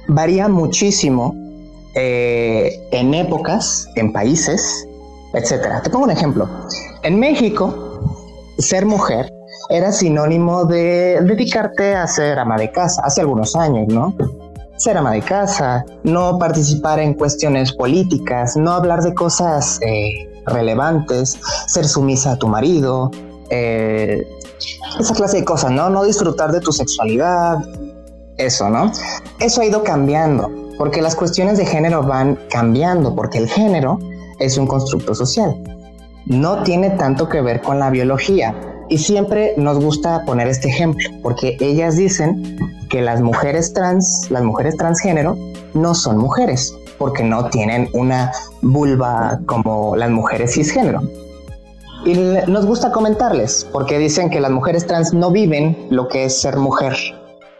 varía muchísimo eh, en épocas, en países, etc. Te pongo un ejemplo. En México, ser mujer era sinónimo de dedicarte a ser ama de casa, hace algunos años, ¿no? Ser ama de casa, no participar en cuestiones políticas, no hablar de cosas eh, relevantes, ser sumisa a tu marido, eh, esa clase de cosas, ¿no? No disfrutar de tu sexualidad, eso, ¿no? Eso ha ido cambiando, porque las cuestiones de género van cambiando, porque el género es un constructo social. No tiene tanto que ver con la biología. Y siempre nos gusta poner este ejemplo, porque ellas dicen que las mujeres trans, las mujeres transgénero, no son mujeres, porque no tienen una vulva como las mujeres cisgénero. Y nos gusta comentarles, porque dicen que las mujeres trans no viven lo que es ser mujer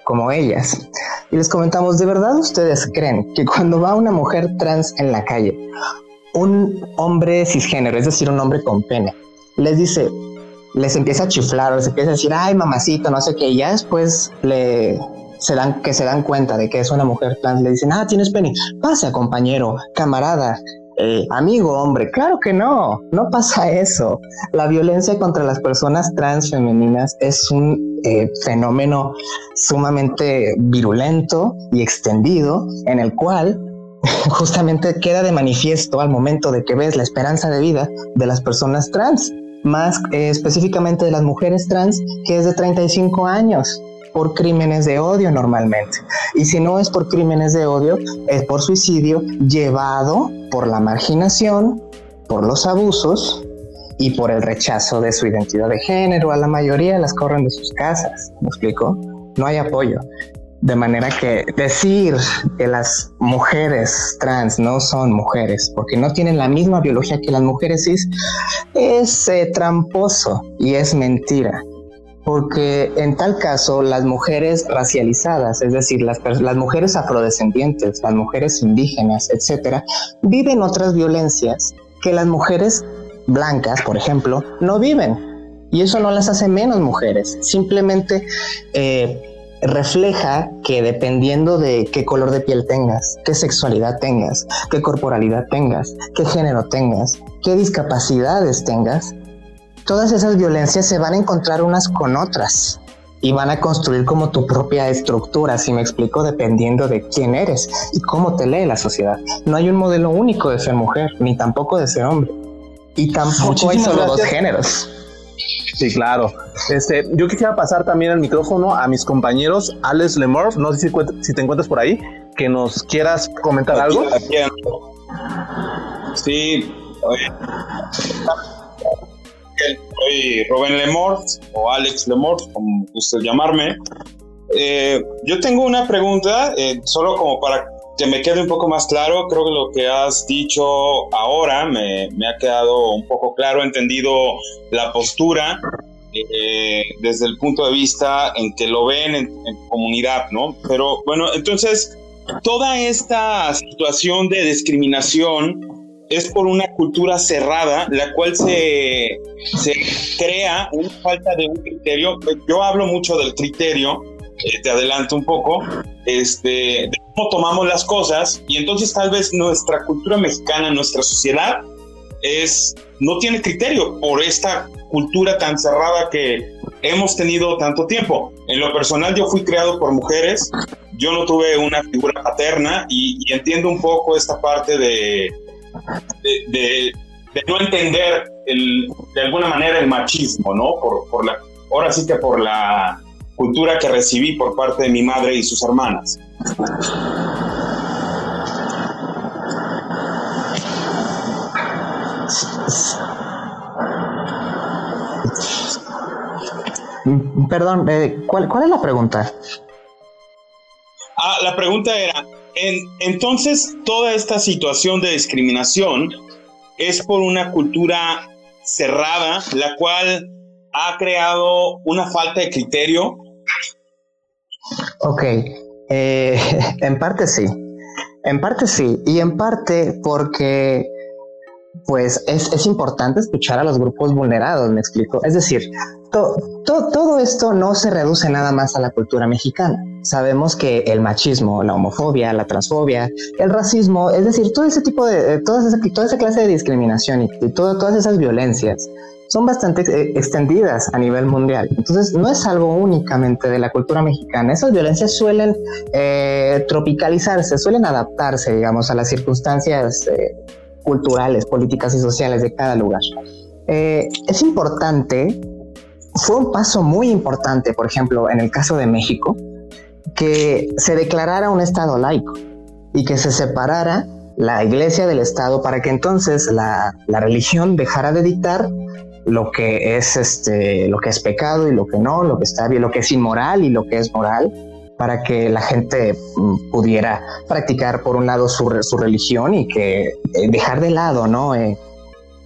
como ellas. Y les comentamos, ¿de verdad ustedes creen que cuando va una mujer trans en la calle, un hombre cisgénero, es decir, un hombre con pene, les dice, les empieza a chiflar les empieza a decir, ay, mamacito, no sé qué, y ya después le se dan, que se dan cuenta de que es una mujer trans, le dicen, ah, tienes pene, pasa compañero, camarada, eh, amigo hombre, claro que no, no pasa eso. La violencia contra las personas trans femeninas es un eh, fenómeno sumamente virulento y extendido en el cual justamente queda de manifiesto al momento de que ves la esperanza de vida de las personas trans, más eh, específicamente de las mujeres trans, que es de 35 años por crímenes de odio normalmente. Y si no es por crímenes de odio, es por suicidio llevado por la marginación, por los abusos y por el rechazo de su identidad de género. A la mayoría las corren de sus casas. ¿Me explico? No hay apoyo. De manera que decir que las mujeres trans no son mujeres porque no tienen la misma biología que las mujeres cis es eh, tramposo y es mentira porque en tal caso las mujeres racializadas, es decir, las, las mujeres afrodescendientes, las mujeres indígenas, etcétera, viven otras violencias que las mujeres blancas, por ejemplo, no viven. Y eso no las hace menos mujeres, simplemente eh, refleja que dependiendo de qué color de piel tengas, qué sexualidad tengas, qué corporalidad tengas, qué género tengas, qué discapacidades tengas, todas esas violencias se van a encontrar unas con otras y van a construir como tu propia estructura, si me explico, dependiendo de quién eres y cómo te lee la sociedad. No hay un modelo único de ser mujer, ni tampoco de ser hombre. Y tampoco hay solo dos géneros. Sí, claro. Este, yo quisiera pasar también el micrófono a mis compañeros, Alex Lemorf, no sé si, si te encuentras por ahí, que nos quieras comentar algo. sí, soy Rubén Lemort o Alex Lemort, como guste llamarme. Eh, yo tengo una pregunta, eh, solo como para que me quede un poco más claro. Creo que lo que has dicho ahora me, me ha quedado un poco claro, entendido la postura eh, desde el punto de vista en que lo ven en, en comunidad, ¿no? Pero bueno, entonces, toda esta situación de discriminación es por una cultura cerrada, la cual se, se crea una falta de un criterio. Yo hablo mucho del criterio, eh, te adelanto un poco, este, de cómo tomamos las cosas, y entonces tal vez nuestra cultura mexicana, nuestra sociedad, es, no tiene criterio por esta cultura tan cerrada que hemos tenido tanto tiempo. En lo personal, yo fui creado por mujeres, yo no tuve una figura paterna y, entiendo un poco esta parte de, de, no entender de alguna manera el machismo, ¿no? Por, por la, ahora sí que por la cultura que recibí por parte de mi madre y sus hermanas. Perdón, eh, ¿cuál, ¿cuál, es la pregunta? Ah, la pregunta era, entonces toda esta situación de discriminación es por una cultura cerrada, la cual ha creado una falta de criterio. Ok, eh, en parte sí, en parte sí, y en parte porque pues es, importante escuchar a los grupos vulnerados, me explico. Es decir, todo esto no se reduce nada más a la cultura mexicana. Sabemos que el machismo, la homofobia, la transfobia, el racismo, es decir, todo ese tipo de, toda, esa, toda clase de discriminación y, todas esas violencias son bastante eh, extendidas a nivel mundial. Entonces, no es algo únicamente de la cultura mexicana. Esas violencias suelen eh, tropicalizarse, suelen adaptarse, digamos, a las circunstancias eh, culturales, políticas y sociales de cada lugar. es importante fue un paso muy importante, por ejemplo, en el caso de México, que se declarara un Estado laico y que se separara la iglesia del Estado para que entonces la, religión dejara de dictar lo que es este lo que es pecado y lo que no, lo que está bien, lo que es inmoral y lo que es moral, para que la gente mm, pudiera practicar por un lado su, religión y que eh, dejar de lado, ¿no? Eh,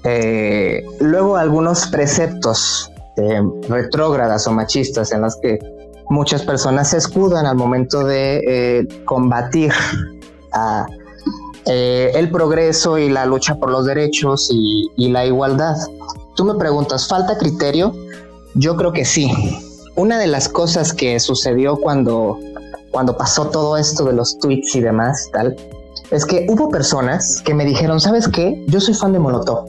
eh, luego algunos preceptos retrógradas o machistas en las que muchas personas se escudan al momento de combatir el progreso y la lucha por los derechos y, la igualdad. Tú me preguntas, ¿falta criterio? Yo creo que sí. Una de las cosas que sucedió cuando, cuando pasó todo esto de los tweets y demás, tal, es que hubo personas que me dijeron, ¿sabes qué? Yo soy fan de Molotov.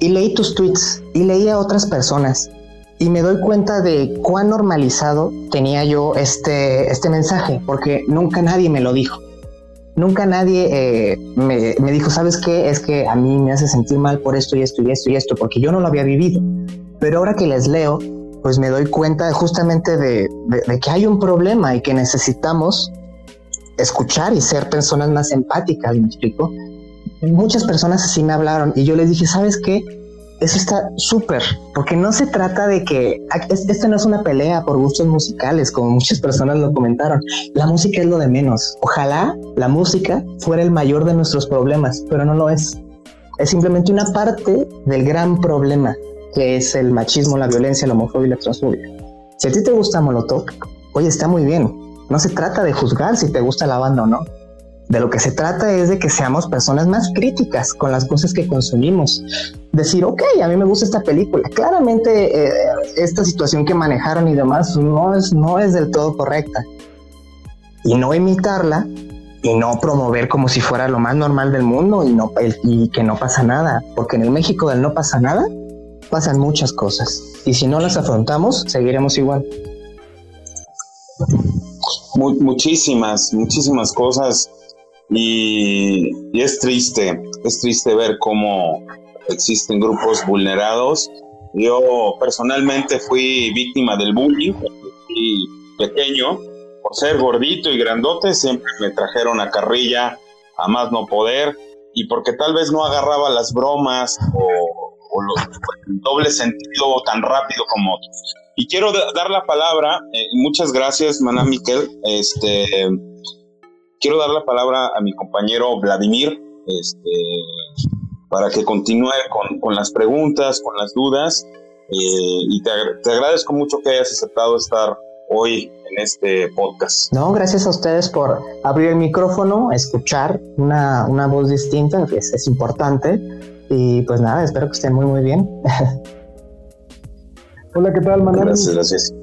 Y leí tus tweets y leí a otras personas y me doy cuenta de cuán normalizado tenía yo este, este mensaje, porque nunca nadie me lo dijo. Nunca nadie eh, me, me, dijo, ¿sabes qué? Es que a mí me hace sentir mal por esto y esto y esto y esto, porque yo no lo había vivido. Pero ahora que les leo, pues me doy cuenta justamente de, que hay un problema y que necesitamos escuchar y ser personas más empáticas, ¿me explico? Muchas personas así me hablaron y yo les dije, ¿sabes qué? eso está súper, porque no se trata de que esta no es una pelea por gustos musicales, como muchas personas lo comentaron. La música es lo de menos. Ojalá la música fuera el mayor de nuestros problemas, pero no lo es. Es simplemente una parte del gran problema que es el machismo, la violencia, la homofobia y la transfobia. Si a ti te gusta Molotov, oye, está muy bien. No se trata de juzgar si te gusta la banda o no. De lo que se trata es de que seamos personas más críticas con las cosas que consumimos. Decir, ok, a mí me gusta esta película. Claramente eh, esta situación que manejaron y demás no es, no es del todo correcta. Y no imitarla y no promover como si fuera lo más normal del mundo y, y que no pasa nada. Porque en el México del no pasa nada, pasan muchas cosas. Y si no las afrontamos, seguiremos igual. muchísimas, muchísimas cosas y, es triste, es triste ver cómo existen grupos vulnerados. Yo personalmente fui víctima del bullying y pequeño, por ser gordito y grandote, siempre me trajeron a carrilla a más no poder y porque tal vez no agarraba las bromas o, el doble sentido tan rápido como otros. Y quiero dar la palabra, eh, muchas gracias, Maná Miquel, este, quiero dar la palabra a mi compañero Vladimir este, para que continúe con, las preguntas, con las dudas. Eh, y te, agradezco mucho que hayas aceptado estar hoy en este podcast. No, gracias a ustedes por abrir el micrófono, escuchar una, voz distinta, que es, importante. Y pues nada, espero que estén muy, muy bien. Hola, ¿qué tal, Manuel? Gracias, gracias.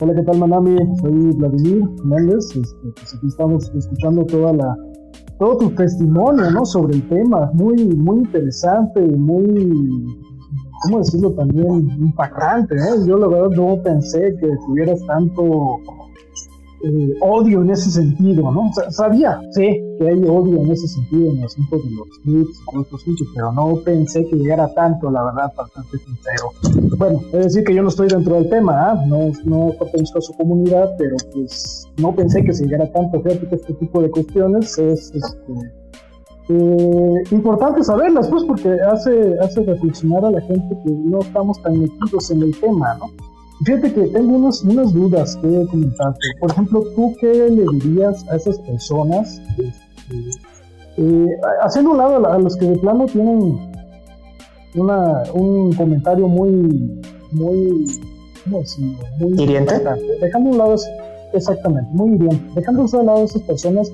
Hola, ¿qué tal, Manami? Soy Vladimir Méndez. Este, pues aquí estamos escuchando toda la, todo tu testimonio, ¿no? Sobre el tema. Muy, muy interesante, muy, ¿cómo decirlo? También impactante, ¿eh? Yo la verdad no pensé que tuvieras tanto, eh, odio en ese sentido, ¿no? sabía, que hay odio en ese sentido en el asunto de los clips y otros pero no pensé que llegara tanto, la verdad, bastante sincero. Bueno, es decir que yo no estoy dentro del tema, ¿ah? no, no pertenezco a su comunidad, pero pues no pensé que se llegara tanto. Fíjate que este tipo de cuestiones es este, eh, importante saberlas, pues, porque hace, hace reflexionar a la gente que no estamos tan metidos en el tema, ¿no? Fíjate que tengo unas, unas dudas que comentarte. Por ejemplo, ¿tú qué le dirías a esas personas? Este, eh, haciendo un lado a los que de plano tienen una, un comentario muy, muy, ¿cómo decirlo? Muy ¿Hiriente? Dejando un lado, exactamente, muy hiriente. Dejando a un lado a esas personas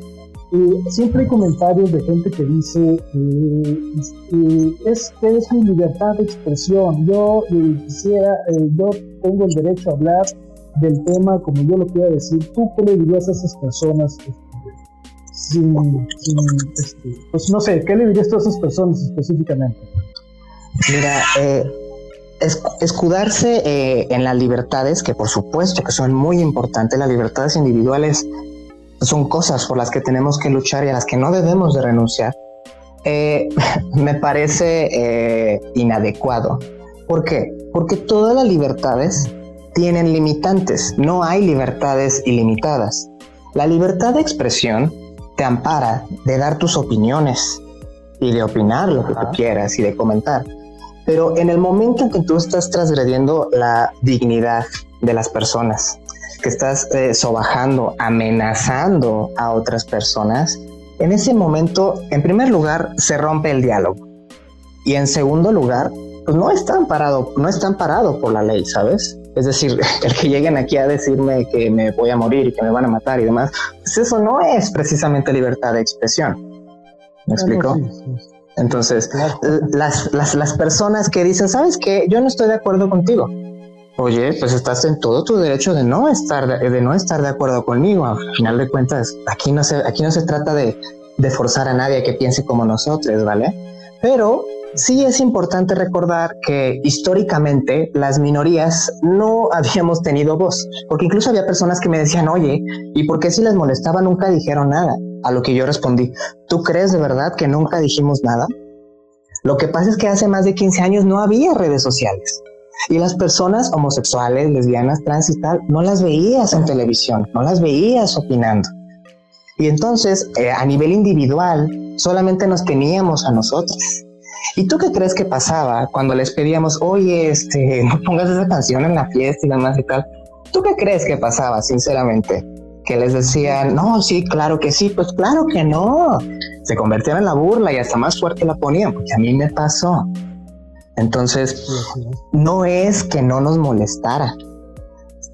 siempre hay comentarios de gente que dice eh, es que es mi libertad de expresión yo eh, quisiera eh, yo tengo el derecho a hablar del tema como yo lo quiera decir tú qué le dirías a esas personas este, sin, este, pues no sé qué le dirías a esas personas específicamente mira escudarse en las libertades que por supuesto que son muy importantes las libertades individuales son cosas por las que tenemos que luchar y a las que no debemos de renunciar, eh, me parece eh, inadecuado. ¿Por qué? Porque todas las libertades tienen limitantes, no hay libertades ilimitadas. La libertad de expresión te ampara de dar tus opiniones y de opinar lo que tú quieras y de comentar. Pero en el momento en que tú estás transgrediendo la dignidad de las personas, que estás eh, sobajando, amenazando a otras personas, en ese momento, en primer lugar, se rompe el diálogo. Y en segundo lugar, pues no están parado, no están parados por la ley, ¿sabes? Es decir, el que lleguen aquí a decirme que me voy a morir y que me van a matar y demás, pues eso no es precisamente libertad de expresión. ¿Me explico? Entonces, las, las, las personas que dicen, ¿sabes qué? Yo no estoy de acuerdo contigo Oye, pues estás en todo tu derecho de no estar de, no estar de acuerdo conmigo. Al final de cuentas, aquí no se aquí no se trata de, de forzar a nadie a que piense como nosotros, ¿vale? Pero sí es importante recordar que históricamente las minorías no habíamos tenido voz, porque incluso había personas que me decían, oye, ¿y por qué si les molestaba nunca dijeron nada? A lo que yo respondí, ¿tú crees de verdad que nunca dijimos nada? Lo que pasa es que hace más de 15 años no había redes sociales. Y las personas homosexuales, lesbianas, trans y tal, no las veías en televisión, no las veías opinando. Y entonces, eh, a nivel individual, solamente nos teníamos a nosotros. ¿Y tú qué crees que pasaba cuando les pedíamos, oye, este, no pongas esa canción en la fiesta y demás y tal? ¿Tú qué crees que pasaba, sinceramente? Que les decían, no, sí, claro que sí, pues claro que no. Se convertían en la burla y hasta más fuerte la ponían, porque a mí me pasó. Entonces, no es que no nos molestara,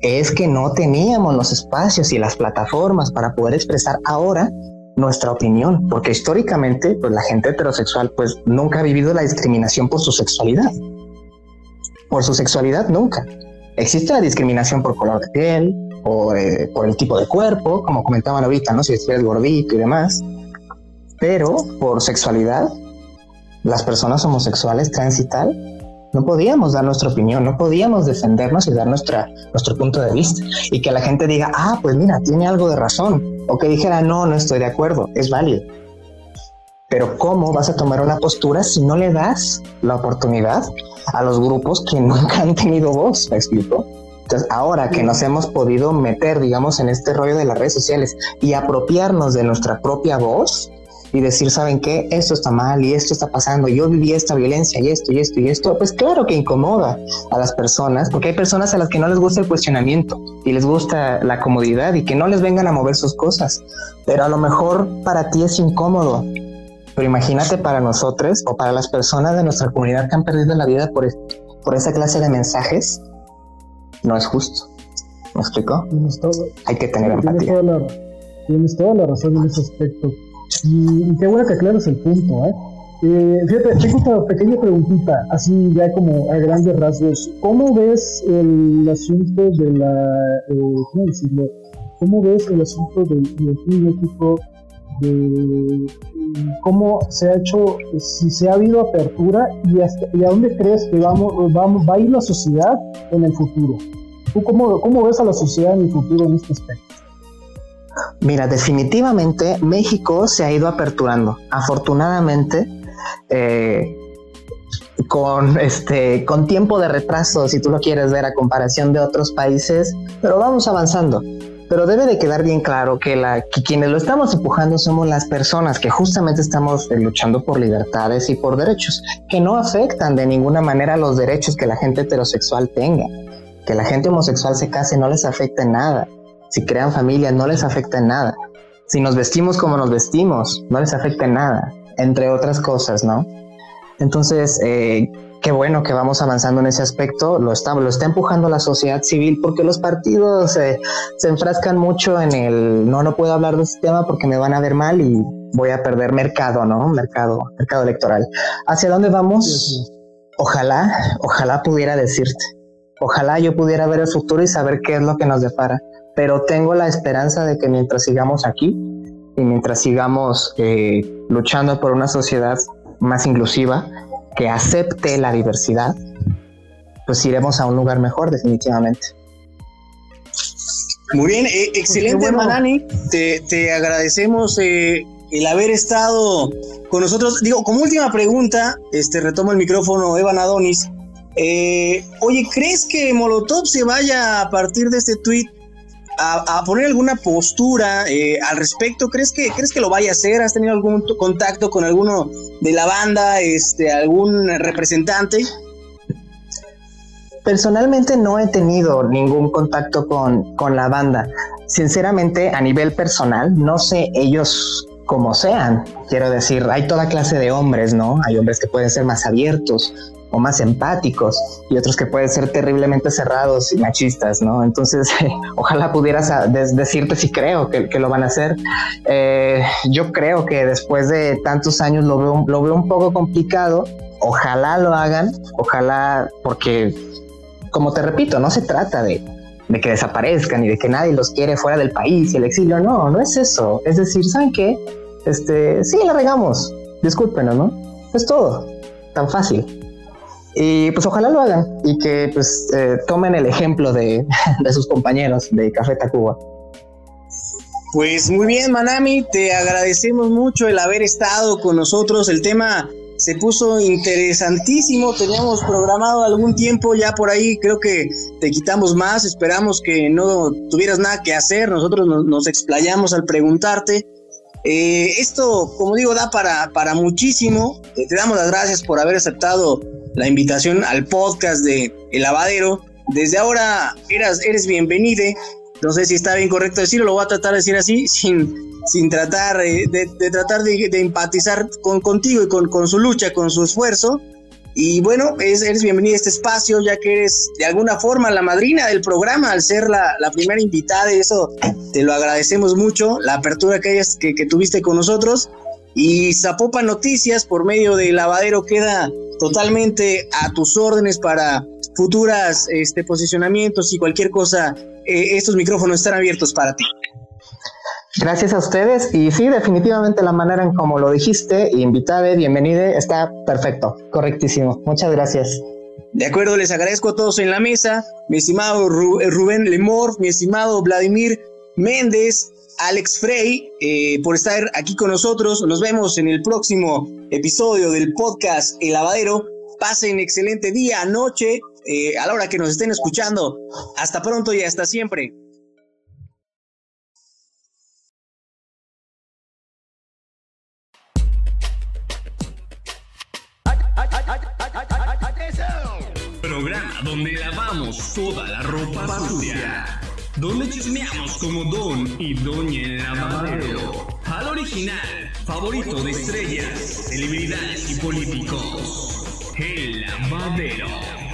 es que no teníamos los espacios y las plataformas para poder expresar ahora nuestra opinión, porque históricamente, pues la gente heterosexual, pues nunca ha vivido la discriminación por su sexualidad. Por su sexualidad, nunca. Existe la discriminación por color de piel o eh, por el tipo de cuerpo, como comentaban ahorita, ¿no? Si eres gordito y demás. Pero por sexualidad, las personas homosexuales, trans y tal, no podíamos dar nuestra opinión, no podíamos defendernos y dar nuestra, nuestro punto de vista. Y que la gente diga, ah, pues mira, tiene algo de razón. O que dijera, no, no estoy de acuerdo, es válido. Pero ¿cómo vas a tomar una postura si no le das la oportunidad a los grupos que nunca han tenido voz? ¿Me explico? Entonces, ahora que nos hemos podido meter, digamos, en este rollo de las redes sociales y apropiarnos de nuestra propia voz, y decir, ¿saben qué? Esto está mal y esto está pasando, yo viví esta violencia y esto y esto y esto, pues claro que incomoda a las personas, porque hay personas a las que no les gusta el cuestionamiento y les gusta la comodidad y que no les vengan a mover sus cosas, pero a lo mejor para ti es incómodo. Pero imagínate para nosotros o para las personas de nuestra comunidad que han perdido la vida por, por esa clase de mensajes, no es justo. ¿Me explico? Hay que tener empatía. tienes toda la razón en ese aspecto. Y, qué bueno que aclaras el punto, ¿eh? ¿eh? fíjate, tengo esta pequeña preguntita, así ya como a grandes rasgos. ¿Cómo ves el asunto de la, eh, ¿cómo decirlo? ¿Cómo ves el asunto del de México? De cómo se ha hecho, si se ha habido apertura y, hasta, y a dónde crees que vamos, vamos, va a ir la sociedad en el futuro. ¿Tú cómo, cómo ves a la sociedad en el futuro en este aspecto? Mira, definitivamente México se ha ido aperturando. Afortunadamente, eh, con este con tiempo de retraso, si tú lo quieres ver a comparación de otros países, pero vamos avanzando. Pero debe de quedar bien claro que, la, que quienes lo estamos empujando somos las personas que justamente estamos luchando por libertades y por derechos, que no afectan de ninguna manera los derechos que la gente heterosexual tenga. Que la gente homosexual se case no les afecta en nada si crean familia, no les afecta en nada. Si nos vestimos como nos vestimos, no les afecta en nada, entre otras cosas, ¿no? Entonces, eh, qué bueno que vamos avanzando en ese aspecto, lo está, lo está empujando la sociedad civil, porque los partidos eh, se enfrascan mucho en el, no, no puedo hablar de este tema porque me van a ver mal y voy a perder mercado, ¿no? Mercado, mercado electoral. ¿Hacia dónde vamos? Ojalá, ojalá pudiera decirte. Ojalá yo pudiera ver el futuro y saber qué es lo que nos depara pero tengo la esperanza de que mientras sigamos aquí y mientras sigamos eh, luchando por una sociedad más inclusiva, que acepte la diversidad, pues iremos a un lugar mejor definitivamente. Muy bien, eh, excelente Manani, te, agradecemos eh, el haber estado con nosotros. Digo, como última pregunta, este retomo el micrófono Evan Adonis. oye, ¿crees que Molotov se vaya a partir de este tweet a, poner alguna postura eh, al respecto? ¿Crees que, ¿Crees que lo vaya a hacer? ¿Has tenido algún contacto con alguno de la banda, este, algún representante? Personalmente no he tenido ningún contacto con, con la banda. Sinceramente, a nivel personal, no sé ellos como sean. Quiero decir, hay toda clase de hombres, ¿no? Hay hombres que pueden ser más abiertos, o más empáticos y otros que pueden ser terriblemente cerrados y machistas, ¿no? Entonces, ojalá pudieras ah, decirte si creo que, lo van a hacer. Eh, yo creo que después de tantos años lo veo, lo un poco complicado. Ojalá lo hagan, ojalá, porque, como te repito, no se trata de, de que desaparezcan y de que nadie los quiere fuera del país y el exilio. No, no es eso. Es decir, ¿saben qué? Este, sí, la regamos. Discúlpenos, ¿no? Es todo. Tan fácil. Y pues ojalá lo hagan y que pues eh, tomen el ejemplo de, de, sus compañeros de Café Tacuba. Pues muy bien, Manami, te agradecemos mucho el haber estado con nosotros. El tema se puso interesantísimo, teníamos programado algún tiempo ya por ahí, creo que te quitamos más, esperamos que no tuvieras nada que hacer, nosotros nos, explayamos al preguntarte. Eh, esto, como digo, da para, para muchísimo. te damos las gracias por haber aceptado la invitación al podcast de El Lavadero. Desde ahora eras, eres bienvenido. No sé si está bien correcto decirlo, lo voy a tratar de decir así, sin, sin tratar de, tratar de, empatizar con, contigo y con, con su lucha, con su esfuerzo. Y bueno, eres bienvenida a este espacio, ya que eres de alguna forma la madrina del programa al ser la, la primera invitada, y eso te lo agradecemos mucho, la apertura que, hayas, que, tuviste con nosotros. Y Zapopa Noticias, por medio de Lavadero, queda totalmente a tus órdenes para futuras este, posicionamientos y cualquier cosa. Eh, estos micrófonos están abiertos para ti. Gracias a ustedes y sí, definitivamente la manera en como lo dijiste, invitada, bienvenida, está perfecto, correctísimo. Muchas gracias. De acuerdo, les agradezco a todos en la mesa, mi estimado Rubén Lemor, mi estimado Vladimir Méndez, Alex Frey, eh, por estar aquí con nosotros. Nos vemos en el próximo episodio del podcast El Lavadero. Pasen excelente día, noche, eh, a la hora que nos estén escuchando. Hasta pronto y hasta siempre. Programa donde lavamos toda la ropa sucia donde chismeamos como Don y Doña Lavadero. Al original, favorito de estrellas, celebridades y políticos. El Lavadero.